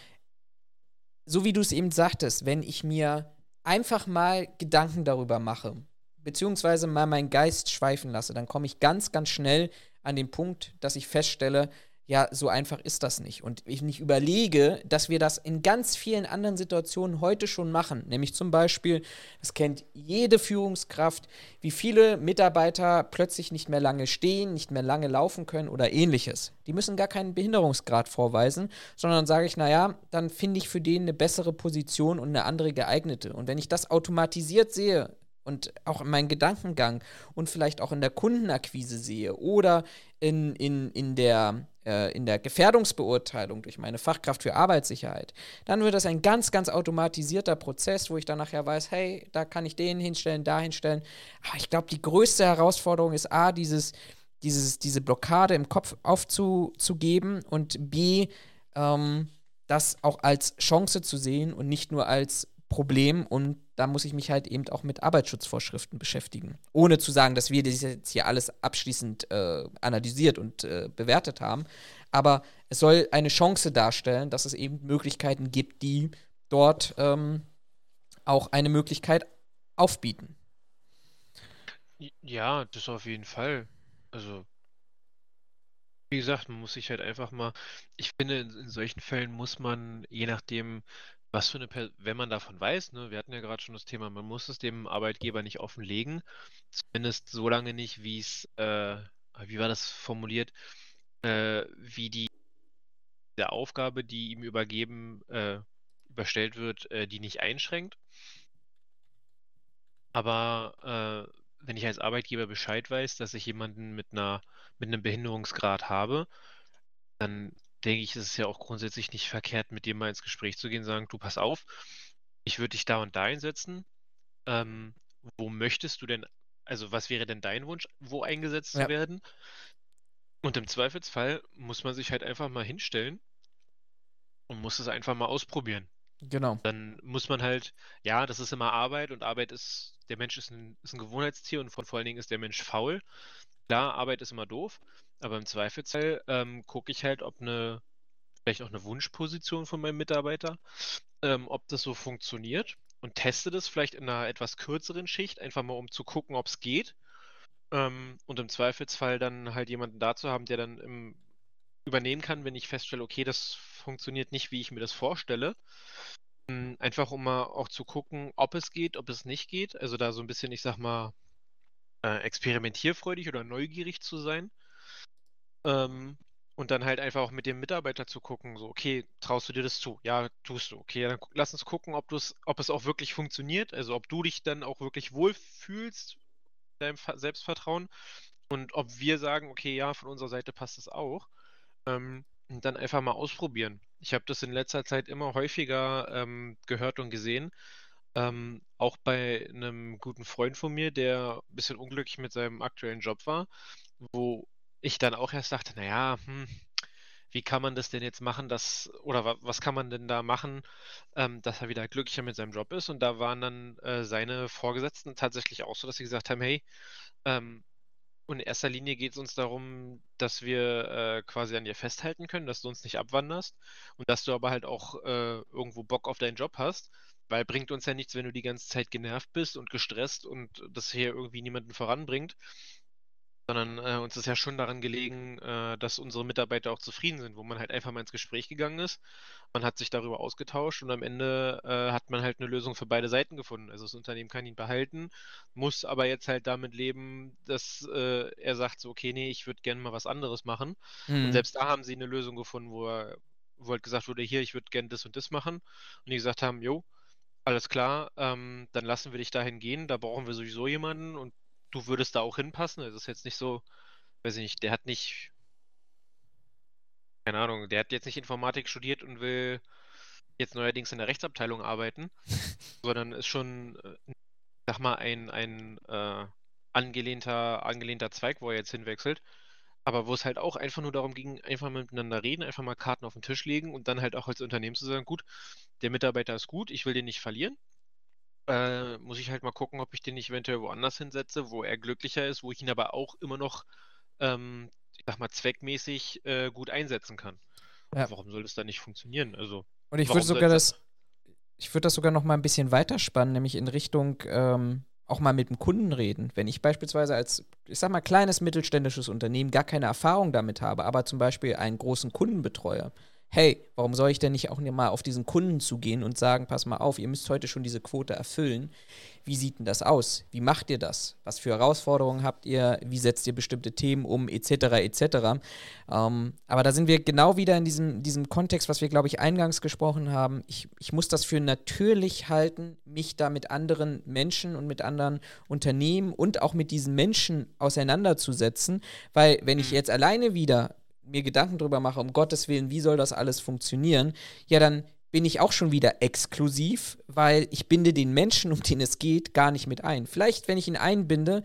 so wie du es eben sagtest, wenn ich mir einfach mal Gedanken darüber mache, beziehungsweise mal meinen Geist schweifen lasse, dann komme ich ganz, ganz schnell an den Punkt, dass ich feststelle, ja, so einfach ist das nicht. Und ich nicht überlege, dass wir das in ganz vielen anderen Situationen heute schon machen. Nämlich zum Beispiel, das kennt jede Führungskraft, wie viele Mitarbeiter plötzlich nicht mehr lange stehen, nicht mehr lange laufen können oder ähnliches. Die müssen gar keinen Behinderungsgrad vorweisen, sondern sage ich, naja, dann finde ich für den eine bessere Position und eine andere geeignete. Und wenn ich das automatisiert sehe, und auch in meinem Gedankengang und vielleicht auch in der Kundenakquise sehe oder in, in, in, der, äh, in der Gefährdungsbeurteilung durch meine Fachkraft für Arbeitssicherheit, dann wird das ein ganz, ganz automatisierter Prozess, wo ich dann nachher weiß, hey, da kann ich den hinstellen, da hinstellen. Aber ich glaube, die größte Herausforderung ist A, dieses, dieses, diese Blockade im Kopf aufzugeben und B, ähm, das auch als Chance zu sehen und nicht nur als Problem und da muss ich mich halt eben auch mit Arbeitsschutzvorschriften beschäftigen. Ohne zu sagen, dass wir das jetzt hier alles abschließend äh, analysiert und äh, bewertet haben. Aber es soll eine Chance darstellen, dass es eben Möglichkeiten gibt, die dort ähm, auch eine Möglichkeit aufbieten. Ja, das auf jeden Fall. Also, wie gesagt, man muss sich halt einfach mal, ich finde, in, in solchen Fällen muss man, je nachdem, was für eine, per wenn man davon weiß, ne, wir hatten ja gerade schon das Thema, man muss es dem Arbeitgeber nicht offenlegen, zumindest so lange nicht, wie es, äh, wie war das formuliert, äh, wie die der Aufgabe, die ihm übergeben, äh, überstellt wird, äh, die nicht einschränkt. Aber äh, wenn ich als Arbeitgeber Bescheid weiß, dass ich jemanden mit einer mit einem Behinderungsgrad habe, dann denke ich, ist es ja auch grundsätzlich nicht verkehrt, mit dir mal ins Gespräch zu gehen, sagen, du pass auf, ich würde dich da und da einsetzen. Ähm, wo möchtest du denn, also was wäre denn dein Wunsch, wo eingesetzt ja. zu werden? Und im Zweifelsfall muss man sich halt einfach mal hinstellen und muss es einfach mal ausprobieren. Genau. Dann muss man halt, ja, das ist immer Arbeit und Arbeit ist, der Mensch ist ein, ist ein Gewohnheitstier und vor, vor allen Dingen ist der Mensch faul. Klar, Arbeit ist immer doof, aber im Zweifelsfall ähm, gucke ich halt, ob eine, vielleicht auch eine Wunschposition von meinem Mitarbeiter, ähm, ob das so funktioniert und teste das vielleicht in einer etwas kürzeren Schicht, einfach mal um zu gucken, ob es geht. Ähm, und im Zweifelsfall dann halt jemanden da zu haben, der dann im, übernehmen kann, wenn ich feststelle, okay, das funktioniert nicht, wie ich mir das vorstelle. Hm, einfach um mal auch zu gucken, ob es geht, ob es nicht geht. Also da so ein bisschen, ich sag mal, äh, experimentierfreudig oder neugierig zu sein. Ähm, und dann halt einfach auch mit dem Mitarbeiter zu gucken, so, okay, traust du dir das zu? Ja, tust du. Okay, dann lass uns gucken, ob, ob es auch wirklich funktioniert. Also ob du dich dann auch wirklich wohlfühlst, deinem Selbstvertrauen. Und ob wir sagen, okay, ja, von unserer Seite passt es auch. Ähm, und dann einfach mal ausprobieren. Ich habe das in letzter Zeit immer häufiger ähm, gehört und gesehen. Ähm, auch bei einem guten Freund von mir, der ein bisschen unglücklich mit seinem aktuellen Job war, wo ich dann auch erst dachte, naja, hm, wie kann man das denn jetzt machen, dass, oder wa was kann man denn da machen, ähm, dass er wieder glücklicher mit seinem Job ist? Und da waren dann äh, seine Vorgesetzten tatsächlich auch so, dass sie gesagt haben, hey, ähm, in erster Linie geht es uns darum, dass wir äh, quasi an dir festhalten können, dass du uns nicht abwanderst und dass du aber halt auch äh, irgendwo Bock auf deinen Job hast, weil bringt uns ja nichts, wenn du die ganze Zeit genervt bist und gestresst und das hier irgendwie niemanden voranbringt sondern äh, uns ist ja schon daran gelegen, äh, dass unsere Mitarbeiter auch zufrieden sind, wo man halt einfach mal ins Gespräch gegangen ist. Man hat sich darüber ausgetauscht und am Ende äh, hat man halt eine Lösung für beide Seiten gefunden. Also das Unternehmen kann ihn behalten, muss aber jetzt halt damit leben, dass äh, er sagt so, okay, nee, ich würde gerne mal was anderes machen. Mhm. Und selbst da haben sie eine Lösung gefunden, wo er wo halt gesagt wurde, hier, ich würde gerne das und das machen. Und die gesagt haben, jo, alles klar, ähm, dann lassen wir dich dahin gehen, da brauchen wir sowieso jemanden und du würdest da auch hinpassen. Es ist jetzt nicht so, weiß ich nicht, der hat nicht, keine Ahnung, der hat jetzt nicht Informatik studiert und will jetzt neuerdings in der Rechtsabteilung arbeiten, sondern ist schon, äh, sag mal, ein, ein äh, angelehnter, angelehnter Zweig, wo er jetzt hinwechselt. Aber wo es halt auch einfach nur darum ging, einfach miteinander reden, einfach mal Karten auf den Tisch legen und dann halt auch als Unternehmen zu sagen, gut, der Mitarbeiter ist gut, ich will den nicht verlieren. Äh, muss ich halt mal gucken, ob ich den nicht eventuell woanders hinsetze, wo er glücklicher ist, wo ich ihn aber auch immer noch, ähm, ich sag mal, zweckmäßig äh, gut einsetzen kann. Ja. Warum soll das dann nicht funktionieren? Also, Und ich würde sogar das, ich würde das sogar noch mal ein bisschen weiterspannen, nämlich in Richtung ähm, auch mal mit dem Kunden reden. Wenn ich beispielsweise als, ich sag mal, kleines mittelständisches Unternehmen gar keine Erfahrung damit habe, aber zum Beispiel einen großen Kunden betreue, hey, warum soll ich denn nicht auch mal auf diesen Kunden zugehen und sagen, pass mal auf, ihr müsst heute schon diese Quote erfüllen. Wie sieht denn das aus? Wie macht ihr das? Was für Herausforderungen habt ihr? Wie setzt ihr bestimmte Themen um? Etc. etc. Ähm, aber da sind wir genau wieder in diesem, diesem Kontext, was wir, glaube ich, eingangs gesprochen haben. Ich, ich muss das für natürlich halten, mich da mit anderen Menschen und mit anderen Unternehmen und auch mit diesen Menschen auseinanderzusetzen, weil wenn ich mhm. jetzt alleine wieder mir Gedanken darüber mache, um Gottes Willen, wie soll das alles funktionieren, ja, dann bin ich auch schon wieder exklusiv, weil ich binde den Menschen, um den es geht, gar nicht mit ein. Vielleicht, wenn ich ihn einbinde,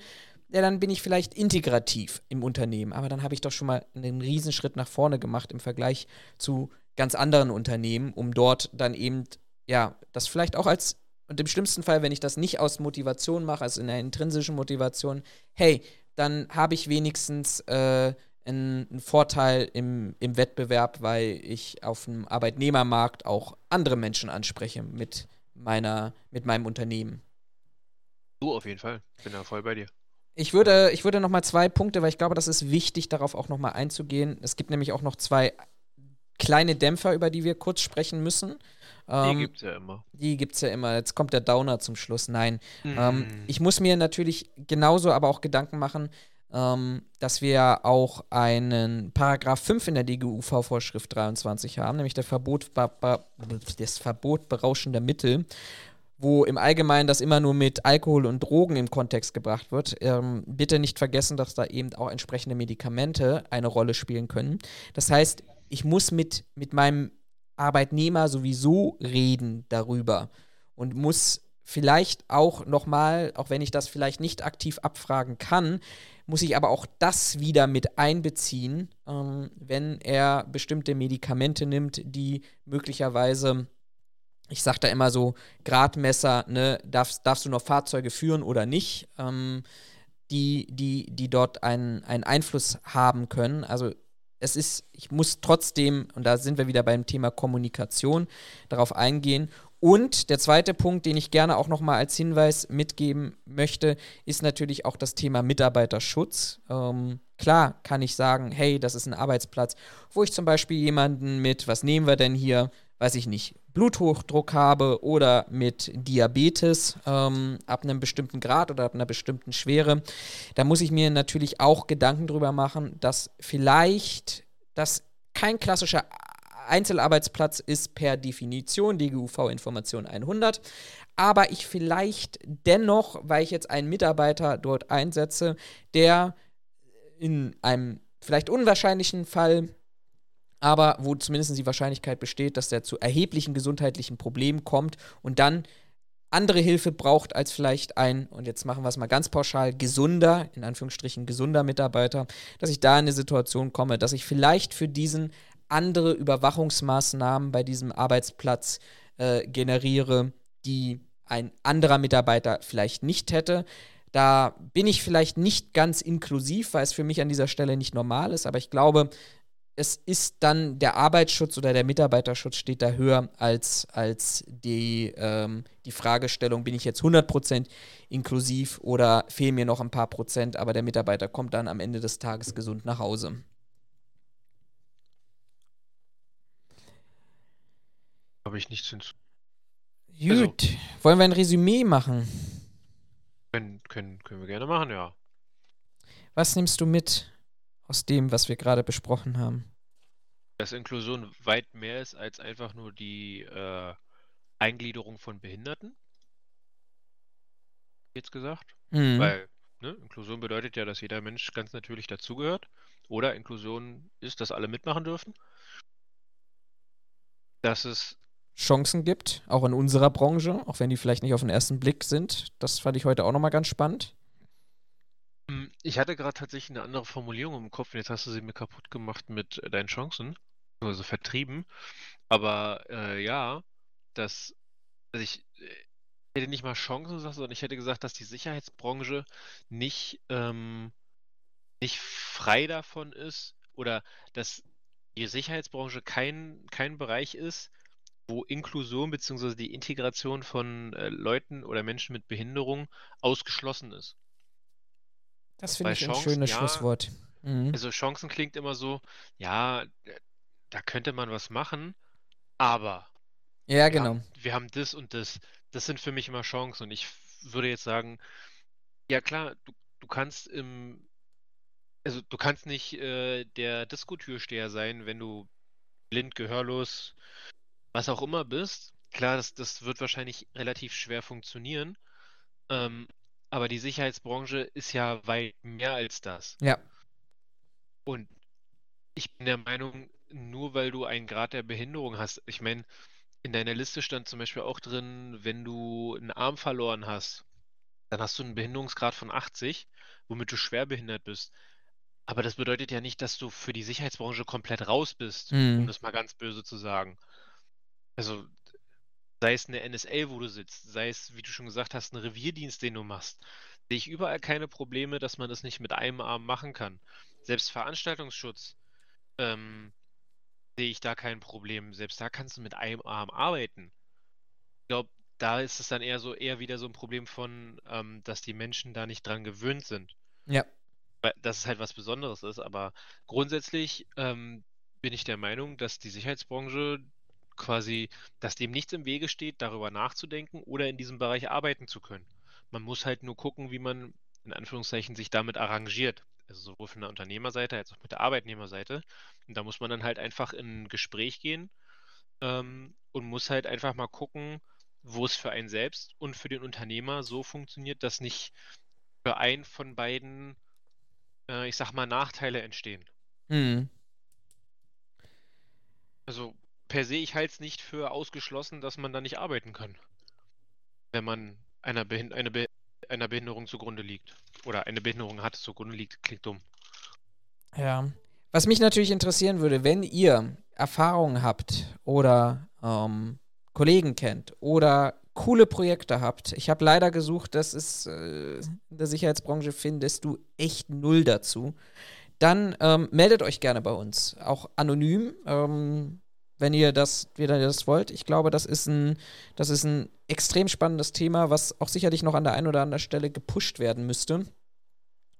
ja, dann bin ich vielleicht integrativ im Unternehmen, aber dann habe ich doch schon mal einen Riesenschritt nach vorne gemacht im Vergleich zu ganz anderen Unternehmen, um dort dann eben, ja, das vielleicht auch als, und im schlimmsten Fall, wenn ich das nicht aus Motivation mache, also in einer intrinsischen Motivation, hey, dann habe ich wenigstens äh, einen, Vorteil im, im Wettbewerb, weil ich auf dem Arbeitnehmermarkt auch andere Menschen anspreche mit meiner, mit meinem Unternehmen. Du auf jeden Fall. Bin da voll bei dir. Ich würde, ich würde noch mal zwei Punkte, weil ich glaube, das ist wichtig, darauf auch noch mal einzugehen. Es gibt nämlich auch noch zwei kleine Dämpfer, über die wir kurz sprechen müssen. Ähm, die gibt es ja immer. Die gibt es ja immer. Jetzt kommt der Downer zum Schluss. Nein. Mhm. Ähm, ich muss mir natürlich genauso aber auch Gedanken machen, ähm, dass wir auch einen Paragraph 5 in der DGUV-Vorschrift 23 haben, nämlich der Verbot, das Verbot berauschender Mittel wo im Allgemeinen das immer nur mit Alkohol und Drogen im Kontext gebracht wird. Ähm, bitte nicht vergessen, dass da eben auch entsprechende Medikamente eine Rolle spielen können. Das heißt, ich muss mit, mit meinem Arbeitnehmer sowieso reden darüber und muss vielleicht auch nochmal, auch wenn ich das vielleicht nicht aktiv abfragen kann, muss ich aber auch das wieder mit einbeziehen, ähm, wenn er bestimmte Medikamente nimmt, die möglicherweise ich sage da immer so, Gradmesser, ne, darfst, darfst du noch Fahrzeuge führen oder nicht, ähm, die, die, die dort einen, einen Einfluss haben können. Also es ist, ich muss trotzdem, und da sind wir wieder beim Thema Kommunikation, darauf eingehen. Und der zweite Punkt, den ich gerne auch nochmal als Hinweis mitgeben möchte, ist natürlich auch das Thema Mitarbeiterschutz. Ähm, klar kann ich sagen, hey, das ist ein Arbeitsplatz, wo ich zum Beispiel jemanden mit, was nehmen wir denn hier, weiß ich nicht, Bluthochdruck habe oder mit Diabetes ähm, ab einem bestimmten Grad oder ab einer bestimmten Schwere, da muss ich mir natürlich auch Gedanken drüber machen, dass vielleicht das kein klassischer Einzelarbeitsplatz ist per Definition, DGUV-Information 100, aber ich vielleicht dennoch, weil ich jetzt einen Mitarbeiter dort einsetze, der in einem vielleicht unwahrscheinlichen Fall aber wo zumindest die Wahrscheinlichkeit besteht, dass der zu erheblichen gesundheitlichen Problemen kommt und dann andere Hilfe braucht als vielleicht ein, und jetzt machen wir es mal ganz pauschal, gesunder, in Anführungsstrichen gesunder Mitarbeiter, dass ich da in eine Situation komme, dass ich vielleicht für diesen andere Überwachungsmaßnahmen bei diesem Arbeitsplatz äh, generiere, die ein anderer Mitarbeiter vielleicht nicht hätte. Da bin ich vielleicht nicht ganz inklusiv, weil es für mich an dieser Stelle nicht normal ist, aber ich glaube, es ist dann der Arbeitsschutz oder der Mitarbeiterschutz steht da höher als, als die, ähm, die Fragestellung, bin ich jetzt 100% inklusiv oder fehlen mir noch ein paar Prozent, aber der Mitarbeiter kommt dann am Ende des Tages gesund nach Hause. Habe ich nichts hinzu. Gut, also, wollen wir ein Resümee machen? Können, können, können wir gerne machen, ja. Was nimmst du mit? aus dem, was wir gerade besprochen haben. Dass Inklusion weit mehr ist als einfach nur die äh, Eingliederung von Behinderten. Jetzt gesagt. Mhm. Weil ne, Inklusion bedeutet ja, dass jeder Mensch ganz natürlich dazugehört. Oder Inklusion ist, dass alle mitmachen dürfen. Dass es Chancen gibt, auch in unserer Branche, auch wenn die vielleicht nicht auf den ersten Blick sind. Das fand ich heute auch nochmal ganz spannend. Hm, ich hatte gerade tatsächlich eine andere Formulierung im Kopf und jetzt hast du sie mir kaputt gemacht mit äh, deinen Chancen, also vertrieben. Aber äh, ja, dass also ich äh, hätte nicht mal Chancen gesagt, sondern ich hätte gesagt, dass die Sicherheitsbranche nicht, ähm, nicht frei davon ist oder dass die Sicherheitsbranche kein, kein Bereich ist, wo Inklusion bzw. die Integration von äh, Leuten oder Menschen mit Behinderung ausgeschlossen ist. Das finde ich Chancen, ein schönes ja, Schlusswort. Mhm. Also Chancen klingt immer so, ja, da könnte man was machen, aber ja, genau. Wir haben, wir haben das und das. Das sind für mich immer Chancen. Und ich würde jetzt sagen, ja klar, du, du kannst im, also du kannst nicht äh, der Diskotürsteher sein, wenn du blind, gehörlos, was auch immer bist. Klar, das, das wird wahrscheinlich relativ schwer funktionieren. Ähm, aber die Sicherheitsbranche ist ja weit mehr als das. Ja. Und ich bin der Meinung, nur weil du einen Grad der Behinderung hast, ich meine, in deiner Liste stand zum Beispiel auch drin, wenn du einen Arm verloren hast, dann hast du einen Behinderungsgrad von 80, womit du schwer behindert bist. Aber das bedeutet ja nicht, dass du für die Sicherheitsbranche komplett raus bist, Mhm. um das mal ganz böse zu sagen. Also, sei es eine NSA, wo du sitzt, sei es, wie du schon gesagt hast, ein Revierdienst, den du machst, sehe ich überall keine Probleme, dass man das nicht mit einem Arm machen kann. Selbst Veranstaltungsschutz ähm, sehe ich da kein Problem. Selbst da kannst du mit einem Arm arbeiten. Ich glaube, da ist es dann eher so eher wieder so ein Problem von, ähm, dass die Menschen da nicht dran gewöhnt sind. Ja. Weil dass es halt was Besonderes ist, aber grundsätzlich, ähm, bin ich der Meinung, dass die Sicherheitsbranche quasi dass dem nichts im Wege steht, darüber nachzudenken oder in diesem Bereich arbeiten zu können. Man muss halt nur gucken, wie man in Anführungszeichen sich damit arrangiert. Also sowohl von der Unternehmerseite als auch mit der Arbeitnehmerseite. Und da muss man dann halt einfach in 'n Gespräch gehen, ähm, und muss halt einfach mal gucken, wo es für einen selbst und für den Unternehmer so funktioniert, dass nicht für einen von beiden, äh, ich sage mal, Nachteile entstehen. Mhm. Also, per se, ich halte es nicht für ausgeschlossen, dass man da nicht arbeiten kann. Wenn man einer Behin eine Be einer Behinderung zugrunde liegt oder eine Behinderung hat, zugrunde liegt, klingt dumm. Ja. Was mich natürlich interessieren würde, wenn ihr Erfahrungen habt oder ähm, Kollegen kennt oder coole Projekte habt. Ich habe leider gesucht, das ist äh, in der Sicherheitsbranche findest du echt null dazu. Dann ähm, meldet euch gerne bei uns, auch anonym, ähm, wenn ihr das, wenn das wollt. Ich glaube, das ist ein, das ist ein extrem spannendes Thema, was auch sicherlich noch an der einen oder anderen Stelle gepusht werden müsste.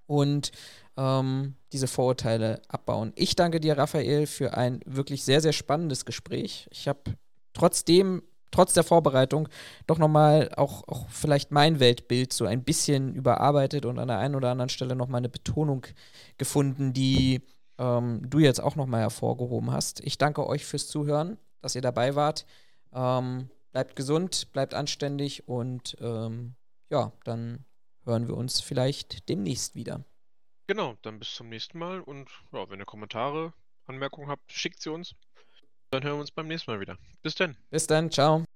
Und ähm, diese Vorurteile abbauen. Ich danke dir, Raphael, für ein wirklich sehr, sehr spannendes Gespräch. Ich habe trotzdem, trotz der Vorbereitung, doch nochmal auch, auch vielleicht mein Weltbild so ein bisschen überarbeitet und an der einen oder anderen Stelle nochmal eine Betonung gefunden, die ähm, du jetzt auch nochmal hervorgehoben hast. Ich danke euch fürs Zuhören, dass ihr dabei wart. Ähm, bleibt gesund, bleibt anständig und ähm, ja, dann hören wir uns vielleicht demnächst wieder. Genau, dann bis zum nächsten Mal und ja, wenn ihr Kommentare, Anmerkungen habt, schickt sie uns. Dann hören wir uns beim nächsten Mal wieder. Bis dann. Bis dann, ciao.